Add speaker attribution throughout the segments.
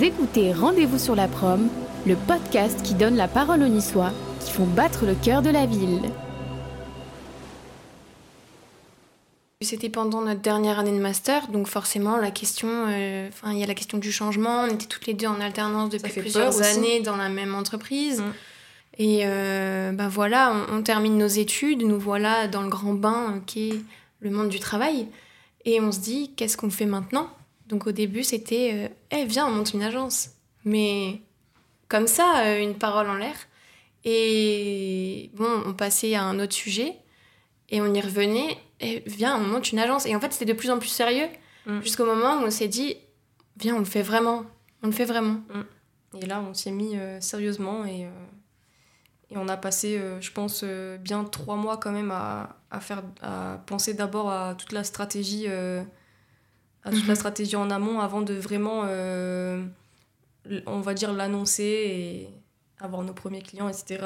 Speaker 1: Vous écoutez Rendez-vous sur la prom, le podcast qui donne la parole aux Niçois qui font battre le cœur de la ville.
Speaker 2: C'était pendant notre dernière année de master, donc forcément la question, euh, enfin il y a la question du changement. On était toutes les deux en alternance depuis plusieurs années dans la même entreprise. Mm. Et euh, ben voilà, on, termine nos études, nous voilà dans le grand bain qui est le monde du travail. Et on se dit, qu'est-ce qu'on fait maintenant? Donc au début, c'était, euh, eh viens, on monte une agence. Mais comme ça, une parole en l'air. Et bon, on passait à un autre sujet et on y revenait et viens, on monte une agence. Et en fait, c'était de plus en plus sérieux mm. jusqu'au moment où on s'est dit, viens, on le fait vraiment. On le fait vraiment.
Speaker 3: Mm. Et là, on s'y est mis euh, sérieusement et, euh, et on a passé, euh, je pense, bien trois mois quand même à, à, faire, à penser d'abord à toute la stratégie, à toute la mm-hmm. stratégie en amont avant de vraiment, on va dire, l'annoncer et avoir nos premiers clients, etc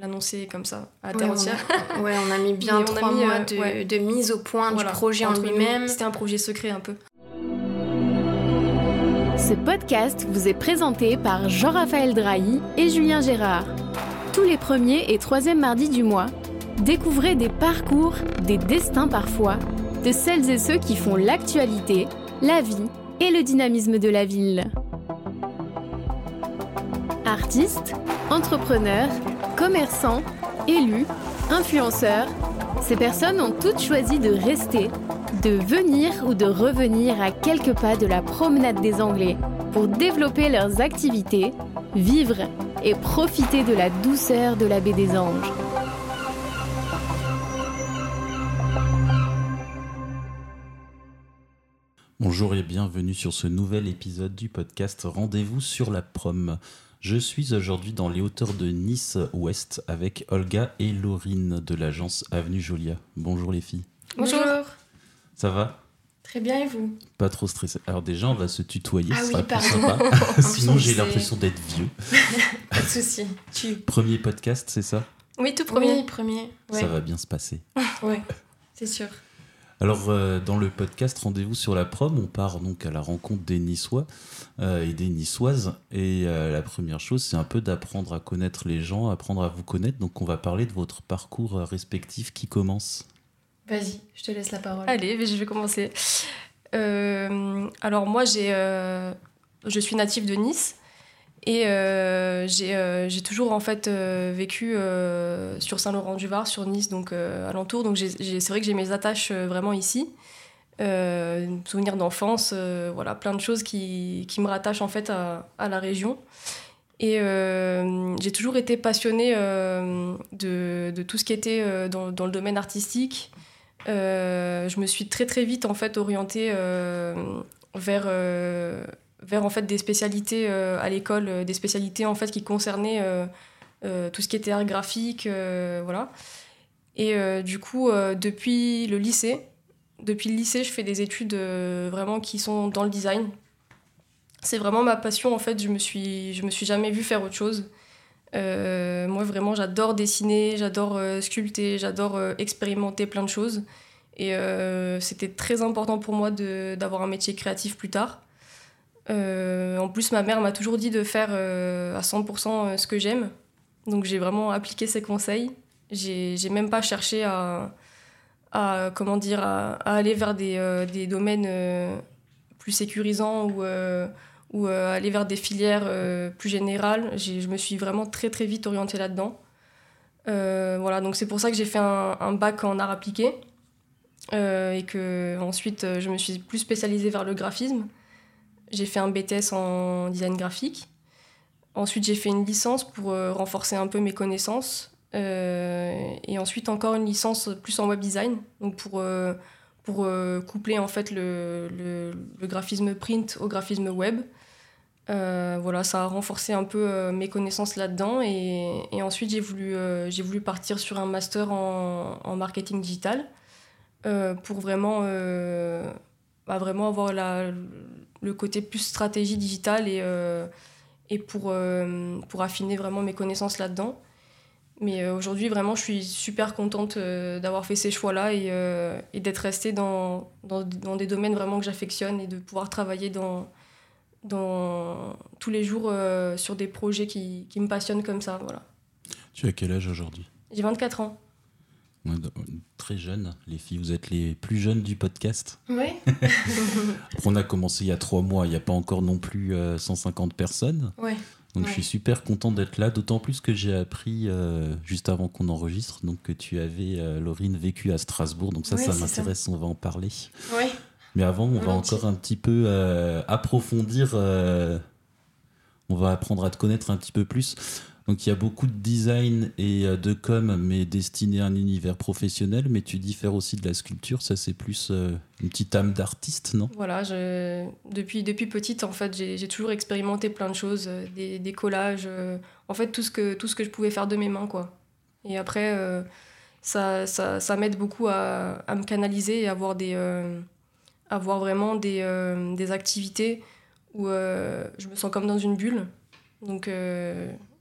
Speaker 3: l'annoncer comme ça à terre entière.
Speaker 2: ouais, on a mis bien trois mois euh, de, mise au point du projet en lui-même.
Speaker 3: C'était un projet secret un peu.
Speaker 1: Ce podcast vous est présenté par Jean-Raphaël Drahi et Julien Gérard. Tous les premiers et troisièmes mardis du mois, découvrez des parcours, des destins parfois, de celles et ceux qui font l'actualité, la vie et le dynamisme de la ville. Artistes, entrepreneurs, commerçants, élus, influenceurs, ces personnes ont toutes choisi de rester, de venir ou de revenir à quelques pas de la promenade des Anglais pour développer leurs activités, vivre et profiter de la douceur de la baie des Anges.
Speaker 4: Bonjour et bienvenue sur ce nouvel épisode du podcast Rendez-vous sur la prom. Je suis aujourd'hui dans les hauteurs de Nice-Ouest avec Olga et Laurine de l'agence Avenue Jolia. Bonjour les filles.
Speaker 2: Bonjour.
Speaker 4: Ça va?
Speaker 2: Très bien et vous?
Speaker 4: Pas trop stressé. Alors déjà, on va se tutoyer,
Speaker 2: ah
Speaker 4: ça
Speaker 2: oui,
Speaker 4: plus sympa. Sinon, j'ai l'impression d'être vieux.
Speaker 2: Pas de souci.
Speaker 4: Tu... Premier podcast, c'est ça?
Speaker 2: Oui, tout premier. premier.
Speaker 4: Ça va bien se passer.
Speaker 2: oui, c'est sûr.
Speaker 4: Alors, euh, dans le podcast Rendez-vous sur la prom, on part donc à la rencontre des Niçois euh, et des Niçoises. Et euh, la première chose, c'est un peu d'apprendre à connaître les gens, apprendre à vous connaître. Donc, on va parler de votre parcours respectif qui commence.
Speaker 2: Vas-y, je te laisse la parole.
Speaker 3: Allez, je vais commencer. alors, moi, j'ai, je suis native de Nice. Et euh, euh, j'ai toujours en fait euh, vécu sur Saint-Laurent-du-Var, sur Nice, donc alentour. Donc c'est vrai que j'ai mes attaches vraiment ici. souvenirs d'enfance, voilà, plein de choses qui, qui, me rattachent en fait à, la région. Et j'ai toujours été passionnée de, de, tout ce qui était dans, dans le domaine artistique. je me suis très très vite en fait orientée vers vers en fait des spécialités euh, à l'école, euh, des spécialités en fait qui concernaient euh, tout ce qui était art graphique, voilà. Et du coup, depuis le lycée, depuis le lycée, je fais des études vraiment qui sont dans le design. C'est vraiment ma passion en fait. Je me suis, je me suis jamais vue faire autre chose. moi vraiment, j'adore dessiner, j'adore sculpter, j'adore expérimenter plein de choses. Et c'était très important pour moi d'avoir un métier créatif plus tard. Euh, en plus, ma mère m'a toujours dit de faire euh, à 100% euh, ce que j'aime. Donc j'ai vraiment appliqué ses conseils. J'ai même pas cherché à, comment dire, à, aller vers des, des domaines plus sécurisants ou, ou aller vers des filières plus générales. Je me suis vraiment très très vite orientée là-dedans. voilà, donc c'est pour ça que j'ai fait un, un, bac en art appliqué et que ensuite je me suis plus spécialisée vers le graphisme. J'ai fait un BTS en design graphique. Ensuite, j'ai fait une licence pour euh, renforcer un peu mes connaissances. Euh, et ensuite, encore une licence plus en web design, donc pour, euh, pour coupler en fait le, le, graphisme print au graphisme web. voilà, ça a renforcé un peu mes connaissances là-dedans. Et, ensuite, j'ai voulu, j'ai voulu partir sur un master en, en marketing digital pour vraiment, bah, vraiment avoir la, le côté plus stratégie digitale et, euh, et pour, euh, pour affiner vraiment mes connaissances là-dedans. Mais euh, aujourd'hui, vraiment, je suis super contente d'avoir fait ces choix-là et, et d'être restée dans, dans, dans, des domaines vraiment que j'affectionne et de pouvoir travailler dans, dans tous les jours euh, sur des projets qui, qui, me passionnent comme ça. Voilà.
Speaker 4: Tu as quel âge aujourd'hui?
Speaker 3: J'ai 24 ans.
Speaker 4: Très jeune, les filles, vous êtes les plus jeunes du podcast.
Speaker 2: Oui.
Speaker 4: on a commencé il y a trois mois, il n'y a pas encore non plus 150 personnes.
Speaker 2: Oui.
Speaker 4: Donc je suis super content d'être là, d'autant plus que j'ai appris euh, juste avant qu'on enregistre donc que tu avais, euh, Laurine, vécu à Strasbourg. Donc ça, ça m'intéresse, on va en parler.
Speaker 2: Oui.
Speaker 4: Mais avant, on va encore un petit peu euh, approfondir, on va apprendre à te connaître un petit peu plus. Donc il y a beaucoup de design et euh, de com, mais destiné à un univers professionnel. Mais tu diffères aussi de la sculpture, ça c'est plus euh, une petite âme d'artiste, non?
Speaker 3: Voilà, depuis, depuis petite, en fait, j'ai toujours expérimenté plein de choses, euh, des, collages, en fait tout ce, que, tout ce que je pouvais faire de mes mains, quoi. Et après, ça, ça, ça m'aide beaucoup à, à, me canaliser et avoir, des, avoir vraiment des, des activités où je me sens comme dans une bulle. Donc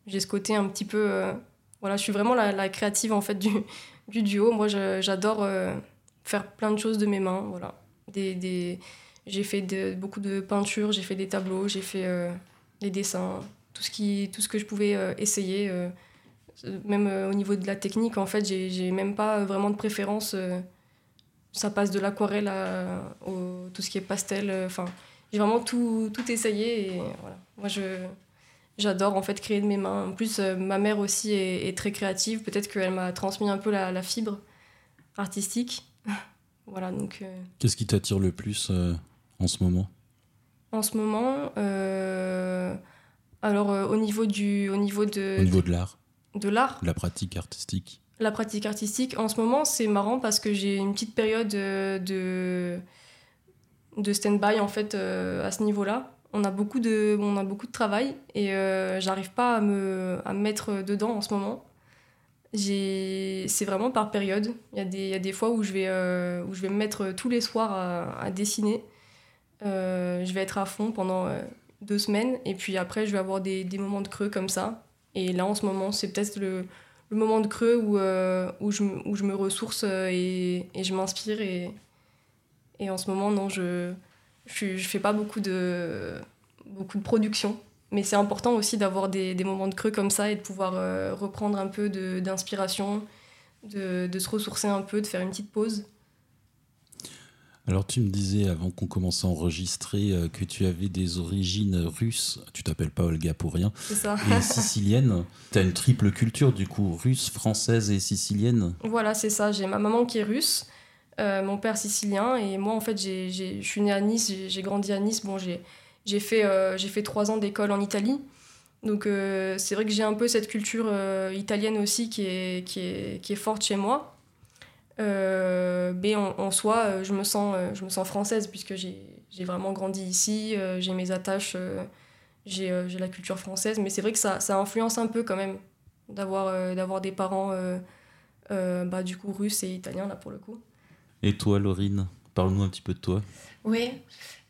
Speaker 3: j'ai ce côté un petit peu. Euh, voilà, je suis vraiment la, créative en fait du, du duo. Moi, j'adore euh, faire plein de choses de mes mains. Voilà. Des, des... J'ai fait beaucoup de peinture, j'ai fait des tableaux, j'ai fait euh, des dessins, tout ce, qui, tout ce que je pouvais essayer. même au niveau de la technique, en fait, j'ai même pas vraiment de préférence. ça passe de l'aquarelle à tout ce qui est pastel. Enfin, j'ai vraiment tout, tout essayé voilà. Moi, je J'adore en fait créer de mes mains. En plus, euh, ma mère aussi est, très créative. Peut-être qu'elle m'a transmis un peu la, fibre artistique. voilà donc. Euh,
Speaker 4: Qu'est-ce qui t'attire le plus euh, en ce moment?
Speaker 3: En ce moment, alors au niveau du, au niveau de.
Speaker 4: Au niveau de l'art.
Speaker 3: De l'art.
Speaker 4: La pratique artistique.
Speaker 3: La pratique artistique. En ce moment, c'est marrant parce que j'ai une petite période de de stand-by en fait à ce niveau-là on a beaucoup de, on a beaucoup de travail et euh, j'arrive pas à me, à mettre dedans en ce moment. C'est vraiment par période. Il y, y a des fois où je, vais, euh, où je vais me mettre tous les soirs à, dessiner. Euh, je vais être à fond pendant deux semaines et puis après je vais avoir des, des, moments de creux comme ça. Et là en ce moment c'est peut-être le, le, moment de creux où, où, je, où je me ressource et, et je m'inspire. Et, et en ce moment non, je je ne fais pas beaucoup de, beaucoup de production, mais c'est important aussi d'avoir des, des, moments de creux comme ça et de pouvoir euh, reprendre un peu d'inspiration, de, de, se ressourcer un peu, de faire une petite pause.
Speaker 4: Alors tu me disais avant qu'on commence à enregistrer euh, que tu avais des origines russes, tu t'appelles pas Olga pour rien,
Speaker 3: c'est ça.
Speaker 4: et sicilienne. tu as une triple culture du coup, russe, française et sicilienne.
Speaker 3: Voilà, c'est ça. J'ai ma maman qui est russe, euh, mon père sicilien et moi en fait je suis née à Nice, j'ai grandi à Nice. Bon, j'ai fait, euh, fait trois ans d'école en Italie. Donc euh, c'est vrai que j'ai un peu cette culture italienne aussi qui est, qui, est, qui est forte chez moi. mais en, soi, je me, sens, je me sens française puisque j'ai vraiment grandi ici, j'ai mes attaches, j'ai la culture française. Mais c'est vrai que ça, ça influence un peu quand même d'avoir d'avoir des parents bah, du coup russes et italiens là pour le coup.
Speaker 4: Et toi, Laurine, parle-nous un petit peu de toi.
Speaker 2: Oui.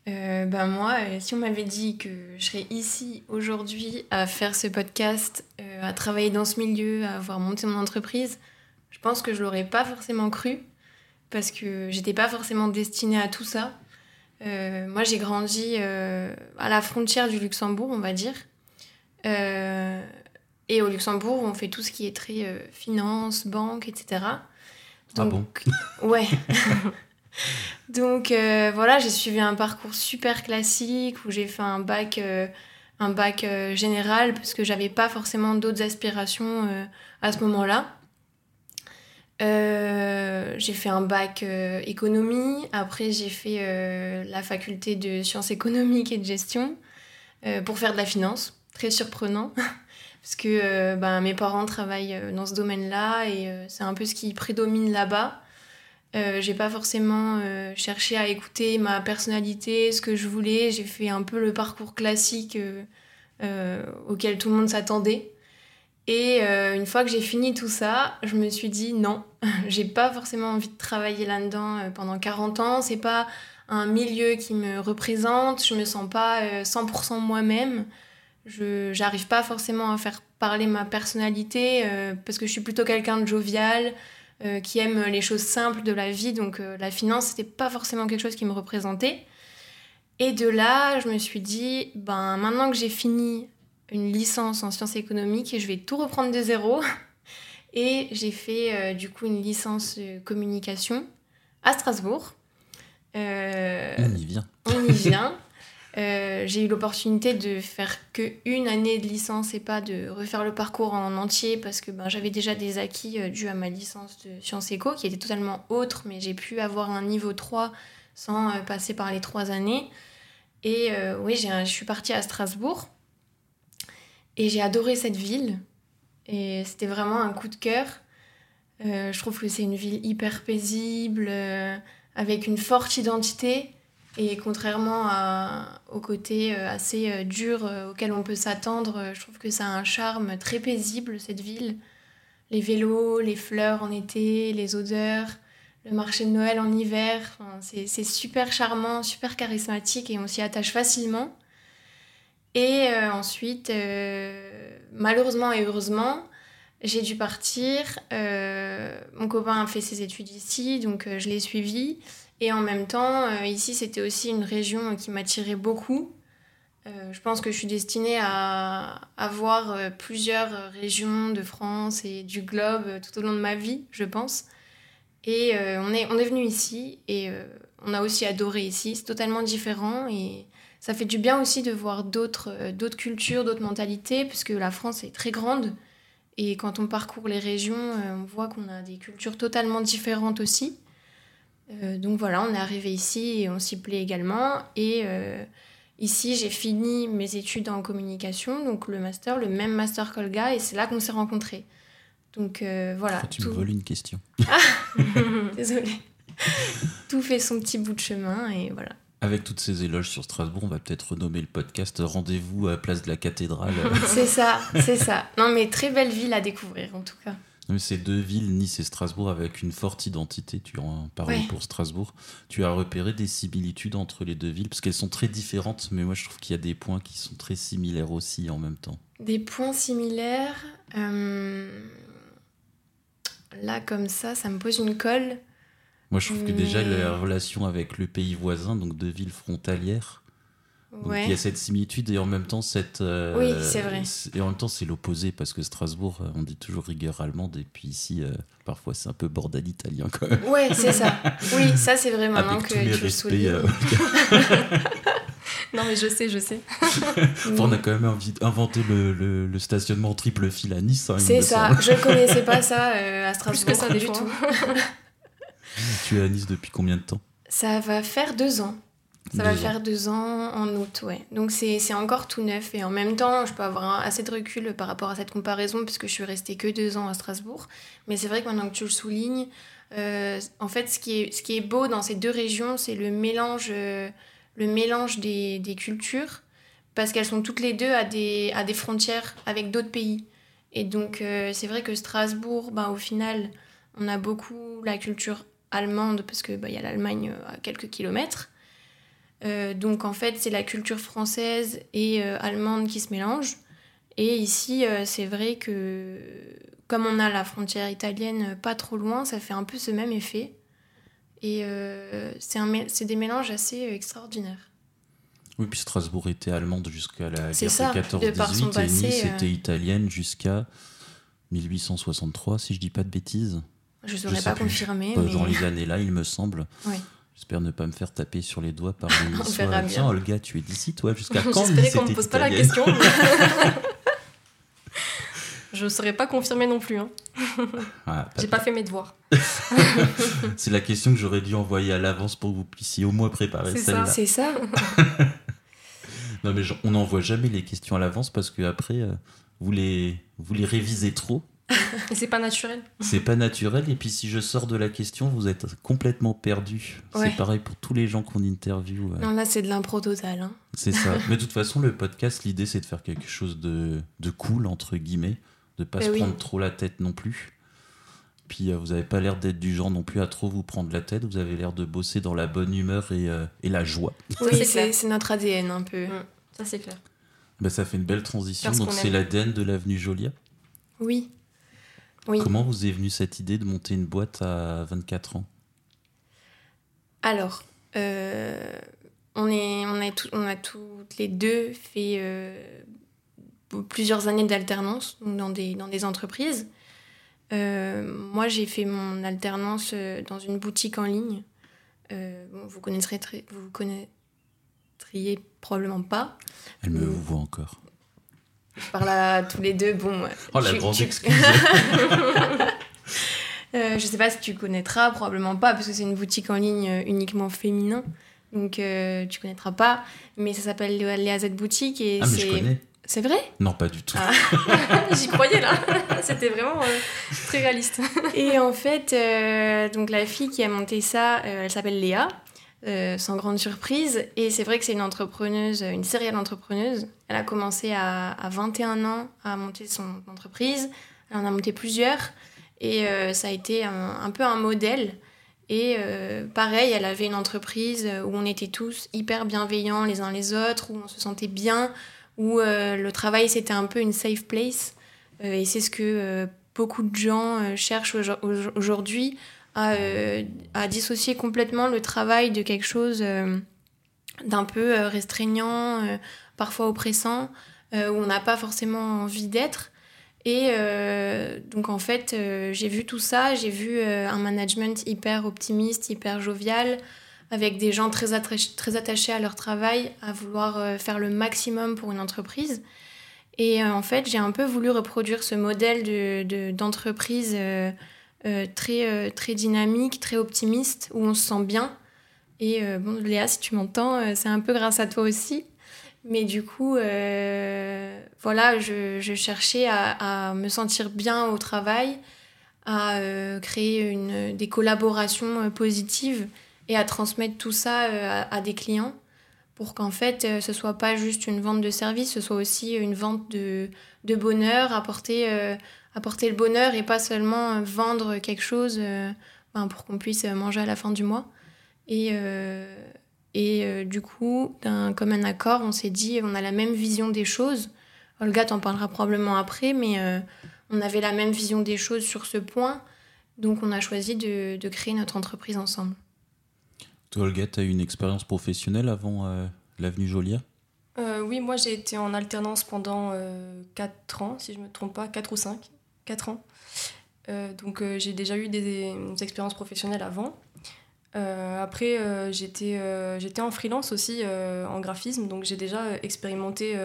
Speaker 2: Ben moi, euh, si on m'avait dit que je serais ici aujourd'hui à faire ce podcast, euh, à travailler dans ce milieu, à avoir monté mon entreprise, je pense que je l'aurais pas forcément cru parce que j'étais pas forcément destinée à tout ça. moi, j'ai grandi à la frontière du Luxembourg, on va dire. et au Luxembourg, on fait tout ce qui est très finance, banque, etc.
Speaker 4: ah bon
Speaker 2: Ouais. Donc euh, voilà, j'ai suivi un parcours super classique où j'ai fait un bac, euh, un bac euh, général parce que j'avais pas forcément d'autres aspirations à ce moment-là. j'ai fait un bac économie, après j'ai fait la faculté de sciences économiques et de gestion pour faire de la finance, très surprenant parce que ben, mes parents travaillent dans ce domaine-là et c'est un peu ce qui prédomine là-bas. Euh, j'ai pas forcément euh, cherché à écouter ma personnalité, ce que je voulais. J'ai fait un peu le parcours classique euh, auquel tout le monde s'attendait. Et une fois que j'ai fini tout ça, je me suis dit non, j'ai pas forcément envie de travailler là-dedans pendant 40 ans. C'est pas un milieu qui me représente. Je me sens pas 100% moi-même. Je j'arrive pas forcément à faire parler ma personnalité parce que je suis plutôt quelqu'un de jovial. Euh, qui aiment les choses simples de la vie. Donc euh, la finance, c'était pas forcément quelque chose qui me représentait. Et de là, je me suis dit, ben, maintenant que j'ai fini une licence en sciences économiques, je vais tout reprendre de zéro. Et j'ai fait euh, du coup une licence communication à Strasbourg.
Speaker 4: Euh, on y vient.
Speaker 2: On y vient. Euh, j'ai eu l'opportunité de faire que une année de licence et pas de refaire le parcours en entier parce que ben, j'avais déjà des acquis dus à ma licence de sciences éco qui était totalement autre, mais j'ai pu avoir un niveau 3 sans passer par les trois années. Et oui, je suis partie à Strasbourg et j'ai adoré cette ville. Et c'était vraiment un coup de cœur. Euh, je trouve que c'est une ville hyper paisible, euh, avec une forte identité. Et contrairement au côté euh, assez dur auquel on peut s'attendre, je trouve que ça a un charme très paisible, cette ville. Les vélos, les fleurs en été, les odeurs, le marché de Noël en hiver. c'est super charmant, super charismatique et on s'y attache facilement. Et euh, ensuite, euh, malheureusement et heureusement, j'ai dû partir. Euh, mon copain a fait ses études ici, donc je l'ai suivi. Et en même temps, ici, c'était aussi une région qui m'attirait beaucoup. je pense que je suis destinée à, avoir plusieurs régions de France et du globe tout au long de ma vie, je pense. Et on est, on est venu ici et on a aussi adoré ici. C'est totalement différent et ça fait du bien aussi de voir d'autres euh, d'autres cultures, d'autres mentalités, puisque la France est très grande. Et quand on parcourt les régions, euh, on voit qu'on a des cultures totalement différentes aussi. Euh, donc voilà, on est arrivé ici et on s'y plaît également. Et ici, j'ai fini mes études en communication, donc le master, le même master qu'Olga, et c'est là qu'on s'est rencontrés. Donc voilà.
Speaker 4: tu me voles une question.
Speaker 2: Ah Désolée. tout fait son petit bout de chemin et voilà.
Speaker 4: Avec toutes ces éloges sur Strasbourg, on va peut-être renommer le podcast Rendez-vous à Place de la Cathédrale.
Speaker 2: c'est ça, c'est ça. Non, mais très belle ville à découvrir en tout cas.
Speaker 4: Ces deux villes, Nice et Strasbourg, avec une forte identité, tu en parlais pour Strasbourg. Tu as repéré des similitudes entre les deux villes, parce qu'elles sont très différentes, mais moi je trouve qu'il y a des points qui sont très similaires aussi en même temps.
Speaker 2: Des points similaires euh, Là, comme ça, ça me pose une colle.
Speaker 4: Moi, je trouve que déjà la relation avec le pays voisin, donc deux villes frontalières, il y a cette similitude et en même temps cette.
Speaker 2: Euh, oui, c'est vrai.
Speaker 4: Et en même temps, c'est l'opposé parce que Strasbourg, on dit toujours rigueur allemande et puis ici, euh, parfois, c'est un peu bordel italien quand même.
Speaker 2: Ouais, c'est ça. Oui, ça, c'est vrai maintenant que tu le soulignes. Euh,
Speaker 3: non, mais je sais, je sais.
Speaker 4: on a quand même inventé le, le, stationnement triple fil à Nice. Hein,
Speaker 2: c'est ça. Je connaissais pas ça à Strasbourg. Plus que ça, du tout.
Speaker 4: Tu es à Nice depuis combien de temps?
Speaker 2: Ça va faire deux ans. Ça va faire deux ans en août, ouais. Donc c'est encore tout neuf. Et en même temps, je peux avoir assez de recul par rapport à cette comparaison, puisque je suis restée que deux ans à Strasbourg. Mais c'est vrai que maintenant que tu le soulignes, euh, en fait, ce qui, est, ce qui est beau dans ces deux régions, c'est le mélange, euh, le mélange des, des cultures, parce qu'elles sont toutes les deux à des, à des frontières avec d'autres pays. Et donc, euh, c'est vrai que Strasbourg, ben, au final, on a beaucoup la culture allemande, parce qu'il bah, y a l'Allemagne à quelques kilomètres. Euh, donc en fait, c'est la culture française et euh, allemande qui se mélangent. Et ici, c'est vrai que comme on a la frontière italienne pas trop loin, ça fait un peu ce même effet. Et c'est des mélanges assez extraordinaires.
Speaker 4: Oui, puis Strasbourg était allemande jusqu'à la guerre de 14-18 et Nice était italienne jusqu'à 1863, si je dis pas de bêtises.
Speaker 2: Je ne saurais pas confirmer.
Speaker 4: Mais... Dans les années-là, il me semble. J'espère ne pas me faire taper sur les doigts par les On verra Tiens, Olga, tu es d'ici, toi, jusqu'à quand
Speaker 3: J'espérais qu'on ne me pose pas la question. je ne saurais pas confirmer non plus. Hein. Ah, J'ai pas fait mes devoirs.
Speaker 4: C'est la question que j'aurais dû envoyer à l'avance pour que vous puissiez au moins préparer celle-là.
Speaker 2: C'est ça.
Speaker 4: non, mais on n'envoie jamais les questions à l'avance parce que après, euh, vous, les, vous les révisez trop.
Speaker 3: Et c'est pas naturel.
Speaker 4: C'est pas naturel. Et puis si je sors de la question, vous êtes complètement perdu. C'est pareil pour tous les gens qu'on interviewe.
Speaker 2: Non, là, c'est de l'impro total. Hein.
Speaker 4: C'est ça. Mais de toute façon, le podcast, l'idée, c'est de faire quelque chose de, de cool, entre guillemets. De pas ben se prendre trop la tête non plus. Puis euh, vous avez pas l'air d'être du genre non plus à trop vous prendre la tête. Vous avez l'air de bosser dans la bonne humeur et, euh, et la joie.
Speaker 2: Oui, c'est notre ADN un peu. Mm.
Speaker 3: Ça, c'est clair.
Speaker 4: Ben, ça fait une belle transition. Donc, c'est l'ADN de l'avenue Jolia.
Speaker 2: Oui.
Speaker 4: Comment vous est venue cette idée de monter une boîte à 24 ans?
Speaker 2: Alors, euh, on, est, on, a tout, on a toutes les deux fait plusieurs années d'alternance dans des, dans des entreprises. moi, j'ai fait mon alternance dans une boutique en ligne. vous connaîtrez très, vous connaîtriez probablement pas.
Speaker 4: Elle me voit encore.
Speaker 2: Par là, tous les deux, bon.
Speaker 4: Oh, la grande excuse
Speaker 2: euh, Je sais pas si tu connaîtras, probablement pas, parce que c'est une boutique en ligne euh, uniquement féminin. Donc euh, tu connaîtras pas. Mais ça s'appelle Léa Z Boutique. Et
Speaker 4: ah, mais je connais.
Speaker 2: C'est vrai?
Speaker 4: Non, pas du tout. Ah.
Speaker 3: J'y croyais là. C'était vraiment euh, très réaliste.
Speaker 2: Et en fait, donc la fille qui a monté ça, elle s'appelle Léa. Euh, sans grande surprise. Et c'est vrai que c'est une entrepreneuse, une sérielle entrepreneuse. Elle a commencé à, à, 21 ans à monter son entreprise. Elle en a monté plusieurs. Et euh, ça a été un, peu un modèle. Et euh, pareil, elle avait une entreprise où on était tous hyper bienveillants les uns les autres, où on se sentait bien, où le travail c'était un peu une safe place. et c'est ce que beaucoup de gens cherchent aujourd'hui euh, à, dissocier complètement le travail de quelque chose euh, d'un peu euh, restreignant, parfois oppressant, où on n'a pas forcément envie d'être. Et donc en fait, j'ai vu tout ça, j'ai vu un management hyper optimiste, hyper jovial, avec des gens très, attachés à leur travail, à vouloir faire le maximum pour une entreprise. Et en fait, j'ai un peu voulu reproduire ce modèle d'entreprise de, euh, très, euh, très dynamique, très optimiste, où on se sent bien. Et euh, bon, Léa, si tu m'entends, c'est un peu grâce à toi aussi. Mais du coup, voilà, je, cherchais à, me sentir bien au travail, à créer des collaborations positives et à transmettre tout ça à, à, des clients pour qu'en fait, ce soit pas juste une vente de service, ce soit aussi une vente de, de bonheur, apporter apporter le bonheur et pas seulement euh, vendre quelque chose euh, pour qu'on puisse euh, manger à la fin du mois. Et, et du coup, d'un commun accord, on s'est dit, on a la même vision des choses. Olga t'en parlera probablement après, mais on avait la même vision des choses sur ce point. Donc on a choisi de, de créer notre entreprise ensemble.
Speaker 4: Toi, Olga, tu as eu une expérience professionnelle avant l'avenue Jolia
Speaker 3: Oui, moi j'ai été en alternance pendant 4 ans, si je ne me trompe pas, 4 ou 5. 4 ans. Euh, donc euh, j'ai déjà eu des, expériences professionnelles avant. Euh, après, j'étais j'étais en freelance aussi en graphisme, donc j'ai déjà expérimenté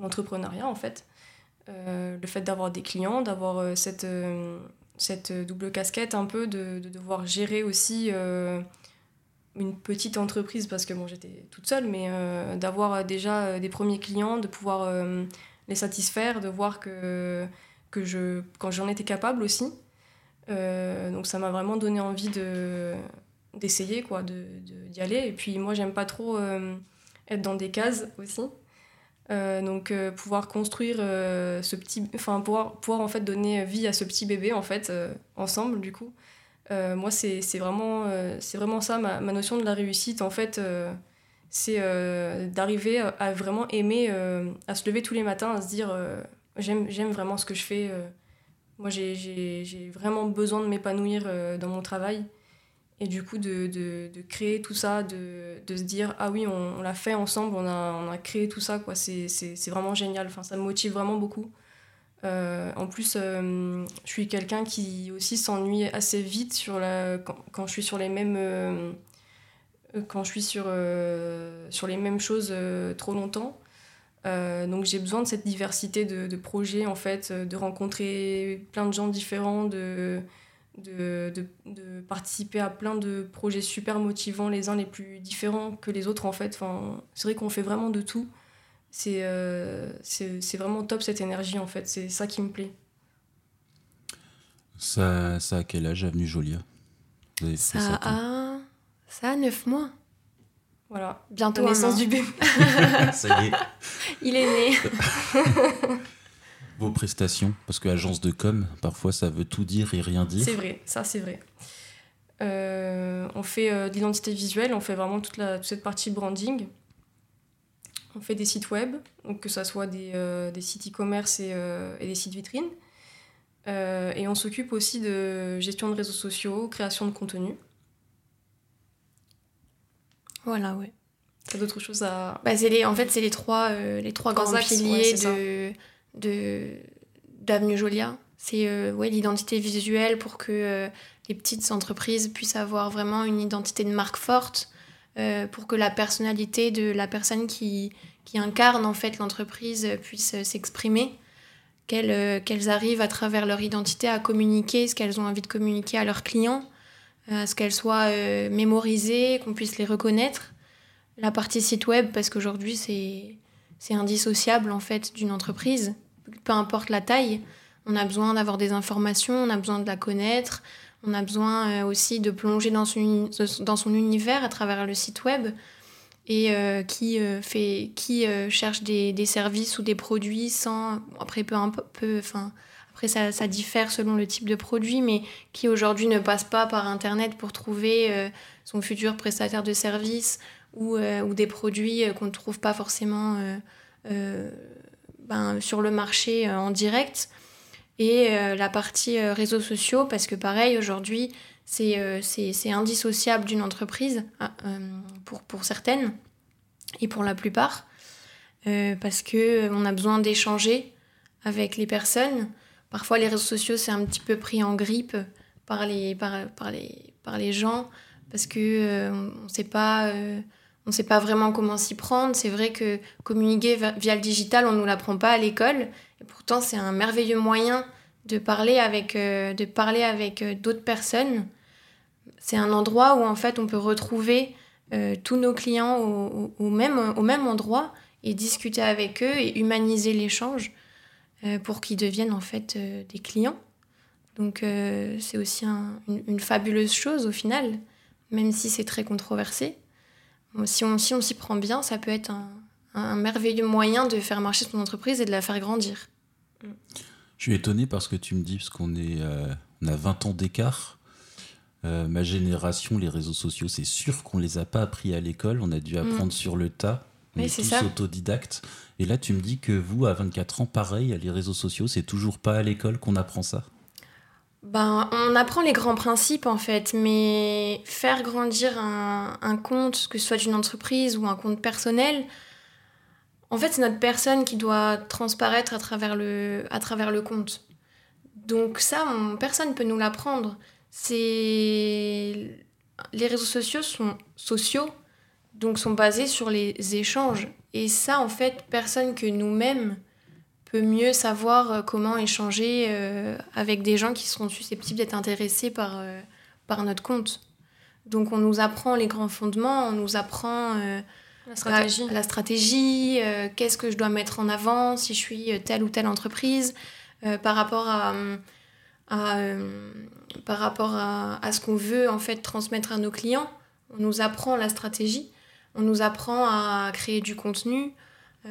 Speaker 3: l'entrepreneuriat en fait. le fait d'avoir des clients, d'avoir cette, cette double casquette un peu, de, de devoir gérer aussi une petite entreprise parce que bon, j'étais toute seule, mais d'avoir déjà des premiers clients, de pouvoir les satisfaire, de voir que que je, quand j'en étais capable aussi. Euh, donc ça m'a vraiment donné envie de d'essayer quoi de d'y aller. Et puis moi j'aime pas trop euh, être dans des cases aussi. Euh, donc pouvoir construire ce petit enfin pouvoir pouvoir en fait donner vie à ce petit bébé en fait ensemble du coup. Moi c'est vraiment c'est vraiment ça ma, notion de la réussite en fait c'est d'arriver à vraiment aimer à se lever tous les matins à se dire J'aime vraiment ce que je fais. Euh. Moi, j'ai vraiment besoin de m'épanouir euh, dans mon travail. Et du coup, de, de, créer tout ça, de, de, se dire, ah oui, on, l'a fait ensemble, on a, on a créé tout ça, quoi. C'est vraiment génial. Enfin, ça me motive vraiment beaucoup. Euh, en plus, je suis quelqu'un qui aussi s'ennuie assez vite sur la, quand, quand, je suis sur les mêmes, quand je suis sur, sur les mêmes choses trop longtemps. Euh, donc j'ai besoin de cette diversité de, projets, en fait, euh, de rencontrer plein de gens différents, de, de, de, participer à plein de projets super motivants, les uns les plus différents que les autres, en fait. Enfin, c'est vrai qu'on fait vraiment de tout. C'est euh, c'est vraiment top cette énergie, en fait. C'est ça qui me plaît.
Speaker 4: Ça, ça a quel âge, Avenue Jolia
Speaker 2: ça, a... ça a 9 mois.
Speaker 3: Voilà.
Speaker 2: Bientôt naissance du bébé.
Speaker 4: Ça y est.
Speaker 2: Il est né.
Speaker 4: Vos prestations, parce que agence de com, parfois ça veut tout dire et rien dire.
Speaker 3: C'est vrai, ça c'est vrai. Euh, on fait euh, de l'identité visuelle, on fait vraiment toute, la, toute cette partie branding. On fait des sites web, donc que ce soit des, euh, des sites e-commerce et, et, des sites vitrines. et on s'occupe aussi de gestion de réseaux sociaux, création de contenu.
Speaker 2: Voilà, ouais.
Speaker 3: T'as d'autres choses à.
Speaker 2: Bah, les, en fait, c'est les trois, les trois grands piliers de, de, d'Avenue Jolia. C'est ouais, l'identité visuelle pour que les petites entreprises puissent avoir vraiment une identité de marque forte, pour que la personnalité de la personne qui, qui incarne en fait l'entreprise puisse s'exprimer euh, qu'elles arrivent à travers leur identité à communiquer ce qu'elles ont envie de communiquer à leurs clients, euh, à ce qu'elles soient euh, mémorisées, qu'on puisse les reconnaître. La partie site web, parce qu'aujourd'hui c'est, c'est indissociable en fait d'une entreprise, peu importe la taille. On a besoin d'avoir des informations, on a besoin de la connaître, on a besoin aussi de plonger dans son, univers à travers le site web et euh, qui, euh, fait, qui euh, cherche des, services ou des produits sans. Après, peu, peu, enfin, après ça, diffère selon le type de produit, mais qui aujourd'hui ne passe pas par Internet pour trouver son futur prestataire de services ou, ou des produits qu'on ne trouve pas forcément ben, sur le marché en direct. Et la partie réseaux sociaux, parce que pareil, aujourd'hui, euh, c'est indissociable d'une entreprise, ah, euh, pour, pour, certaines et pour la plupart, euh, parce qu'on a besoin d'échanger avec les personnes. Parfois, les réseaux sociaux, c'est un petit peu pris en grippe par les, par, par les, par les gens, parce qu'on on ne sait pas... on ne sait pas vraiment comment s'y prendre. C'est vrai que communiquer via le digital, on nous l'apprend pas à l'école. Et pourtant, c'est un merveilleux moyen de parler avec, de parler avec d'autres personnes c'est un endroit où en fait on peut retrouver euh, tous nos clients au, même, au même endroit et discuter avec eux et humaniser l'échange euh, pour qu'ils deviennent en fait euh, des clients. Donc c'est aussi une, fabuleuse chose au final, même si c'est très controversé. si on si on s'y prend bien, ça peut être un, un, merveilleux moyen de faire marcher son entreprise et de la faire grandir.
Speaker 4: Je suis étonné parce que tu me dis, parce qu'on est, on a 20 ans d'écart, euh, ma génération, les réseaux sociaux, c'est sûr qu'on les a pas appris à l'école. On a dû mm. apprendre sur le tas. On est, tous autodidactes. Et là, tu me dis que vous, à 24 ans, pareil, les réseaux sociaux, c'est toujours pas à l'école qu'on apprend ça?
Speaker 2: Ben, on apprend les grands principes en fait, mais faire grandir un, compte, que ce soit d'une entreprise ou un compte personnel, en fait, c'est notre personne qui doit transparaître à travers le, à travers le compte. Donc ça, personne ne peut nous l'apprendre les réseaux sociaux sont sociaux, donc sont basés sur les échanges. Et ça, en fait, personne que nous-mêmes peut mieux savoir euh, comment échanger euh, avec des gens qui seront susceptibles d'être intéressés par, euh, par notre compte. Donc on nous apprend les grands fondements, on nous apprend
Speaker 3: la stratégie,
Speaker 2: la stratégie qu'est-ce que je dois mettre en avant si je suis telle ou telle entreprise, par rapport à par rapport à, à ce qu'on veut en fait transmettre à nos clients. On nous apprend la stratégie, on nous apprend à créer du contenu,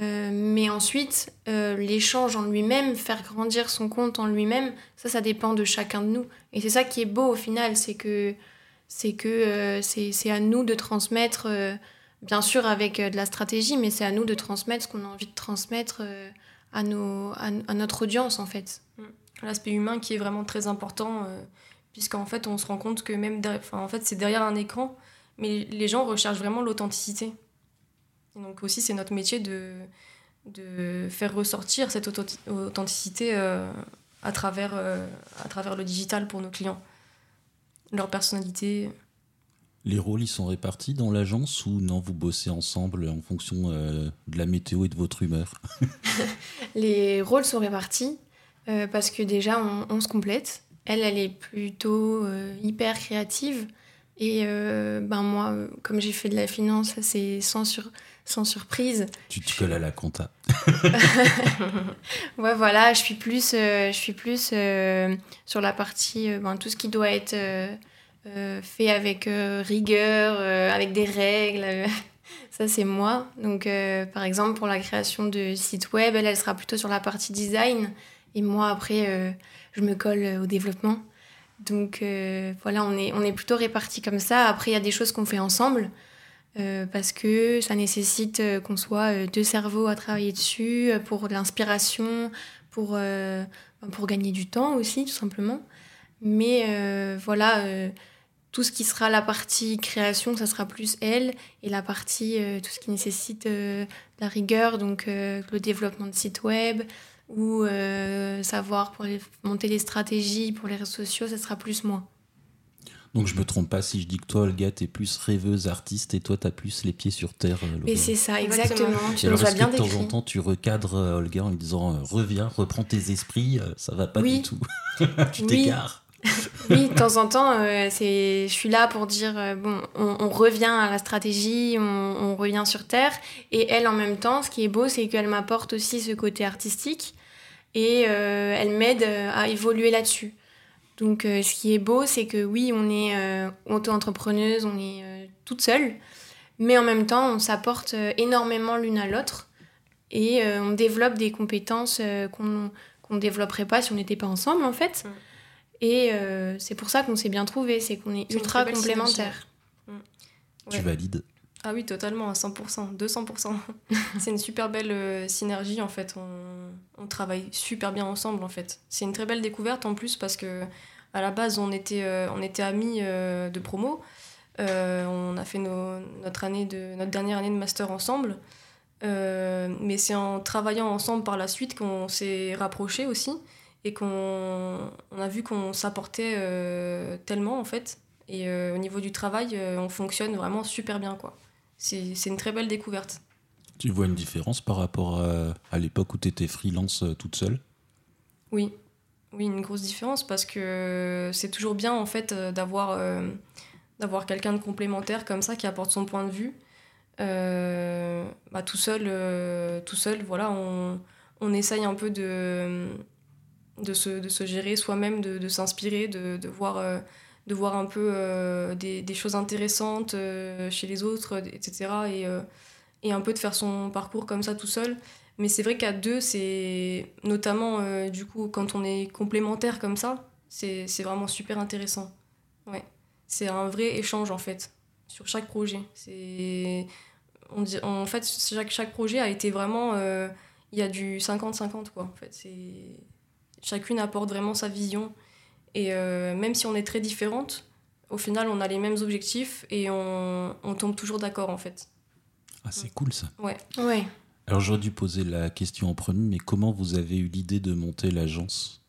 Speaker 2: euh, mais ensuite, euh, l'échange en lui-même, faire grandir son compte en lui-même, ça, ça dépend de chacun de nous. Et c'est ça qui est beau au final, c'est que c'est que c'est à nous de transmettre, bien sûr avec de la stratégie, mais c'est à nous de transmettre ce qu'on a envie de transmettre à, nos, à, notre audience en fait. Mm
Speaker 3: l'aspect humain qui est vraiment très important, euh, puisqu'en fait, on se rend compte que même en fait, c'est derrière un écran, mais les gens recherchent vraiment l'authenticité. Donc aussi, c'est notre métier de, de faire ressortir cette authenticité euh, à, travers, euh, à travers le digital pour nos clients, leur personnalité.
Speaker 4: Les rôles, ils sont répartis dans l'agence ou non, vous bossez ensemble en fonction de la météo et de votre humeur?
Speaker 2: Les rôles sont répartis. Euh, parce que déjà, on, se complète. Elle, elle est plutôt euh, hyper créative. Et euh, ben moi, comme j'ai fait de la finance, c'est sans, sans surprise.
Speaker 4: Tu te colles à la compta.
Speaker 2: ouais, voilà, je suis plus, je suis plus sur la partie, ben, tout ce qui doit être fait avec rigueur, avec des règles. Ça, c'est moi. Donc, par exemple, pour la création de sites web, elle, elle sera plutôt sur la partie design. Et moi, après, euh, je me colle au développement. Donc euh, voilà, on est, on est plutôt répartis comme ça. Après, il y a des choses qu'on fait ensemble. Euh, parce que ça nécessite qu'on soit deux cerveaux à travailler dessus pour de l'inspiration, pour, pour gagner du temps aussi, tout simplement. Mais voilà, tout ce qui sera la partie création, ça sera plus elle, et la partie, tout ce qui nécessite la rigueur, donc le développement de site web, ou savoir pour monter les stratégies pour les réseaux sociaux, ça sera plus moi.
Speaker 4: Donc je me trompe pas si je dis que toi, Olga, t'es plus rêveuse, artiste, et toi, t'as plus les pieds sur terre. Euh,
Speaker 2: Mais c'est ça, exactement.
Speaker 4: Tu nous as bien De temps en temps, tu recadres euh, Olga en lui disant euh, reviens, reprends tes esprits, ça va pas du tout. tu t'égares.
Speaker 2: oui, de temps en temps, c'est, je suis là pour dire bon, on, revient à la stratégie, on, on, revient sur terre. Et elle, en même temps, ce qui est beau, c'est qu'elle m'apporte aussi ce côté artistique et elle m'aide à évoluer là-dessus. Donc euh, ce qui est beau, c'est que oui, on est euh, auto-entrepreneuse, on est euh, toute seule, mais en même temps, on s'apporte énormément l'une à l'autre et on développe des compétences qu'on ne développerait pas si on n'était pas ensemble en fait. Mm. Et c'est pour ça qu'on s'est bien trouvé, c'est qu'on est, ultra complémentaires.
Speaker 4: Mm. Tu valides
Speaker 3: ah oui, totalement, à 100%, 200%. c'est une super belle synergie en fait. On, on, travaille super bien ensemble en fait. C'est une très belle découverte en plus parce que à la base, on était, euh, on était amis euh, de promo. Euh, on a fait notre, année de, notre dernière année de master ensemble. mais c'est en travaillant ensemble par la suite qu'on s'est rapprochés aussi et qu'on on a vu qu'on s'apportait tellement en fait. Et au niveau du travail, on fonctionne vraiment super bien. quoi. C'est une très belle découverte.
Speaker 4: Tu vois une différence par rapport à, à l'époque où tu étais freelance toute seule?
Speaker 3: Oui, oui, une grosse différence parce que c'est toujours bien en fait euh, d'avoir euh, d'avoir quelqu'un de complémentaire comme ça qui apporte son point de vue. Euh, bah, tout seul, tout seul, voilà, on, on, essaye un peu de, de, se, de se gérer soi-même, de, de s'inspirer, de, de, voir, de voir un peu des, des, choses intéressantes chez les autres, etc. Et, et un peu de faire son parcours comme ça tout seul. Mais c'est vrai qu'à deux, c'est notamment euh, du coup quand on est complémentaire comme ça, c'est vraiment super intéressant. Ouais. C'est un vrai échange en fait sur chaque projet. C'est on dit, en fait chaque, chaque projet a été vraiment euh, il y a du 50-50 quoi en fait. Chacune apporte vraiment sa vision et euh, même si on est très différentes, au final on a les mêmes objectifs et on, on tombe toujours d'accord en fait.
Speaker 4: Ah c'est cool ça.
Speaker 3: Ouais.
Speaker 2: Ouais.
Speaker 4: Alors j'aurais dû poser la question en premier, mais comment vous avez eu l'idée de monter l'agence?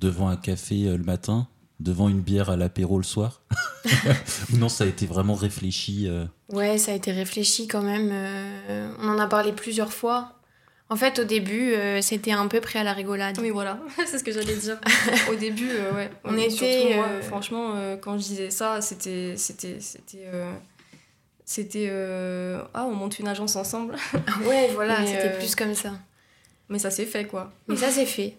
Speaker 4: Devant un café euh, le matin? Devant une bière à l'apéro le soir? Ou non, ça a été vraiment réfléchi euh?
Speaker 2: Ouais, ça a été réfléchi quand même. Euh, on en a parlé plusieurs fois. En fait, au début, c'était un peu prêt à la rigolade.
Speaker 3: Oui, voilà, c'est ce que j'allais dire. au début, ouais. On était. franchement, quand je disais ça, c'était. c'était, c'était c'était euh, ah on monte une agence ensemble
Speaker 2: ouais voilà c'était euh, plus comme ça
Speaker 3: mais ça s'est fait quoi
Speaker 2: mais ça s'est fait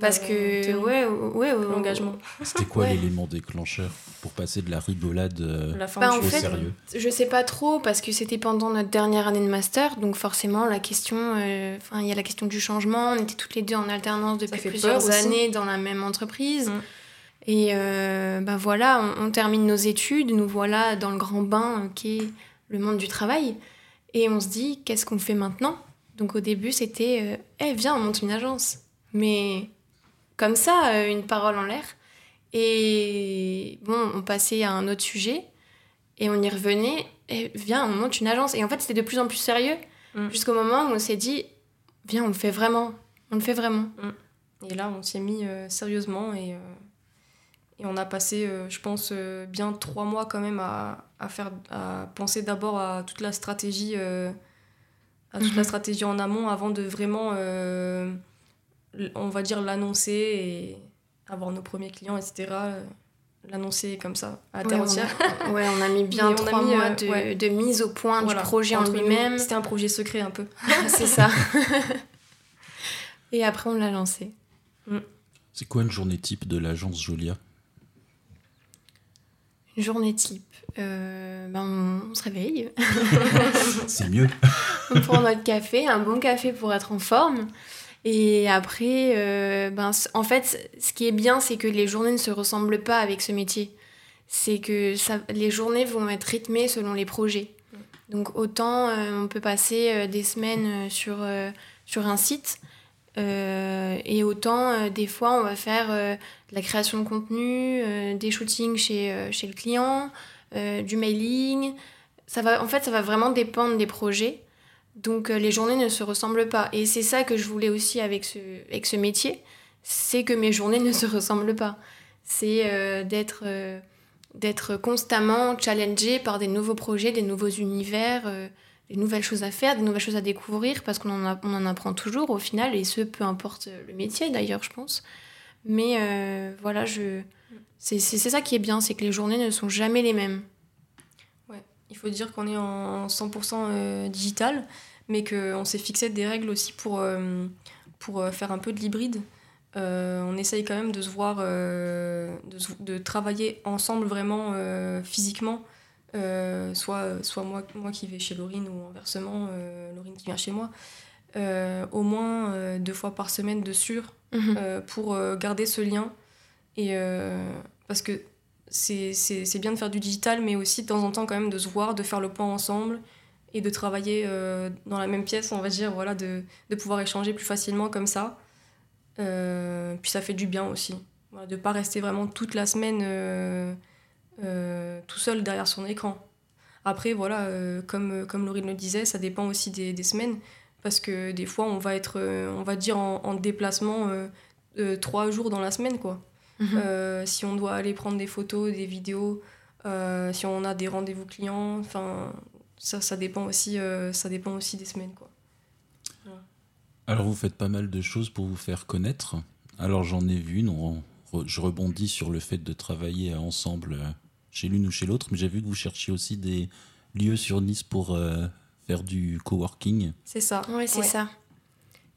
Speaker 2: parce que ouais ouais,
Speaker 3: l'engagement
Speaker 4: c'était quoi l'élément déclencheur pour passer de la rigolade euh, la fin bah,
Speaker 2: au sérieux je sais pas trop parce que c'était pendant notre dernière année de master donc forcément la question enfin il y a la question du changement on était toutes les deux en alternance depuis plusieurs années dans la même entreprise. Mm. Et ben voilà, on, on, termine nos études, nous voilà dans le grand bain qui est le monde du travail. Et on se dit, qu'est-ce qu'on fait maintenant? Donc au début, c'était, euh, eh viens, on monte une agence. Mais comme ça, euh, une parole en l'air. Et bon, on passait à un autre sujet et on y revenait. Eh, viens, on monte une agence. Et en fait, c'était de plus en plus sérieux mm. jusqu'au moment où on s'est dit, viens, on le fait vraiment. On le fait vraiment.
Speaker 3: Mm. Et là, on s'y est mis euh, sérieusement et et on a passé, euh, je pense, euh, bien trois mois quand même à, à faire, à penser d'abord à toute la stratégie, euh, à toute la mhm. stratégie en amont avant de vraiment, on va dire, l'annoncer et avoir nos premiers clients, etc. L'annoncer comme ça à terre entière.
Speaker 2: Ouais, on a mis bien trois mois de, de, mise au point du projet en lui-même.
Speaker 3: C'était un projet secret un peu.
Speaker 2: C'est ça. et après, on l'a lancé.
Speaker 4: Mm. C'est quoi une journée type de l'agence Jolia?
Speaker 2: Journée type. Euh, ben, on se réveille.
Speaker 4: C'est mieux.
Speaker 2: on prend notre café, un bon café pour être en forme. Et après, euh, ben, en fait, ce qui est bien, c'est que les journées ne se ressemblent pas avec ce métier. C'est que ça, les journées vont être rythmées selon les projets. Donc autant euh, on peut passer des semaines sur, sur un site, et autant, des fois, on va faire de la création de contenu, des shootings chez, chez le client, du mailing. Ça va, en fait, ça va vraiment dépendre des projets. Donc les journées ne se ressemblent pas. Et c'est ça que je voulais aussi avec ce, avec ce métier, c'est que mes journées ne se ressemblent pas. C'est d'être d'être constamment challengé par des nouveaux projets, des nouveaux univers, euh, des nouvelles choses à faire, des nouvelles choses à découvrir, parce qu'on en, on en apprend toujours au final, et ce, peu importe le métier d'ailleurs, je pense. Mais euh, voilà, je... c'est ça qui est bien, c'est que les journées ne sont jamais les mêmes.
Speaker 3: Il faut dire qu'on est en 100% euh, digital, mais qu'on s'est fixé des règles aussi pour, pour faire un peu de l'hybride. Euh, on essaye quand même de se voir, euh, de, travailler ensemble vraiment euh, physiquement. soit, soit moi, moi qui vais chez Laurine ou inversement, Laurine qui vient chez moi. au moins deux fois par semaine de sûr mhm. pour garder ce lien. Et, parce que c'est bien de faire du digital, mais aussi de temps en temps quand même de se voir, de faire le point ensemble et de travailler dans la même pièce, on va dire, voilà, de, de pouvoir échanger plus facilement comme ça. Euh, puis ça fait du bien aussi. de ne pas rester vraiment toute la semaine euh, euh, tout seul derrière son écran. Après, voilà, comme, comme Laurine le disait, ça dépend aussi des, des, semaines. Parce que des fois, on va être, on va dire, en, déplacement trois jours dans la semaine, quoi. Mhm. si on doit aller prendre des photos, des vidéos, si on a des rendez-vous clients, enfin, ça, ça, dépend aussi, ça dépend aussi des semaines, quoi.
Speaker 4: Alors vous faites pas mal de choses pour vous faire connaître. Alors j'en ai vu une, je rebondis sur le fait de travailler ensemble euh, chez l'une ou chez l'autre, mais j'ai vu que vous cherchiez aussi des lieux sur Nice pour euh, faire du coworking.
Speaker 2: C'est ça, oui c'est ça.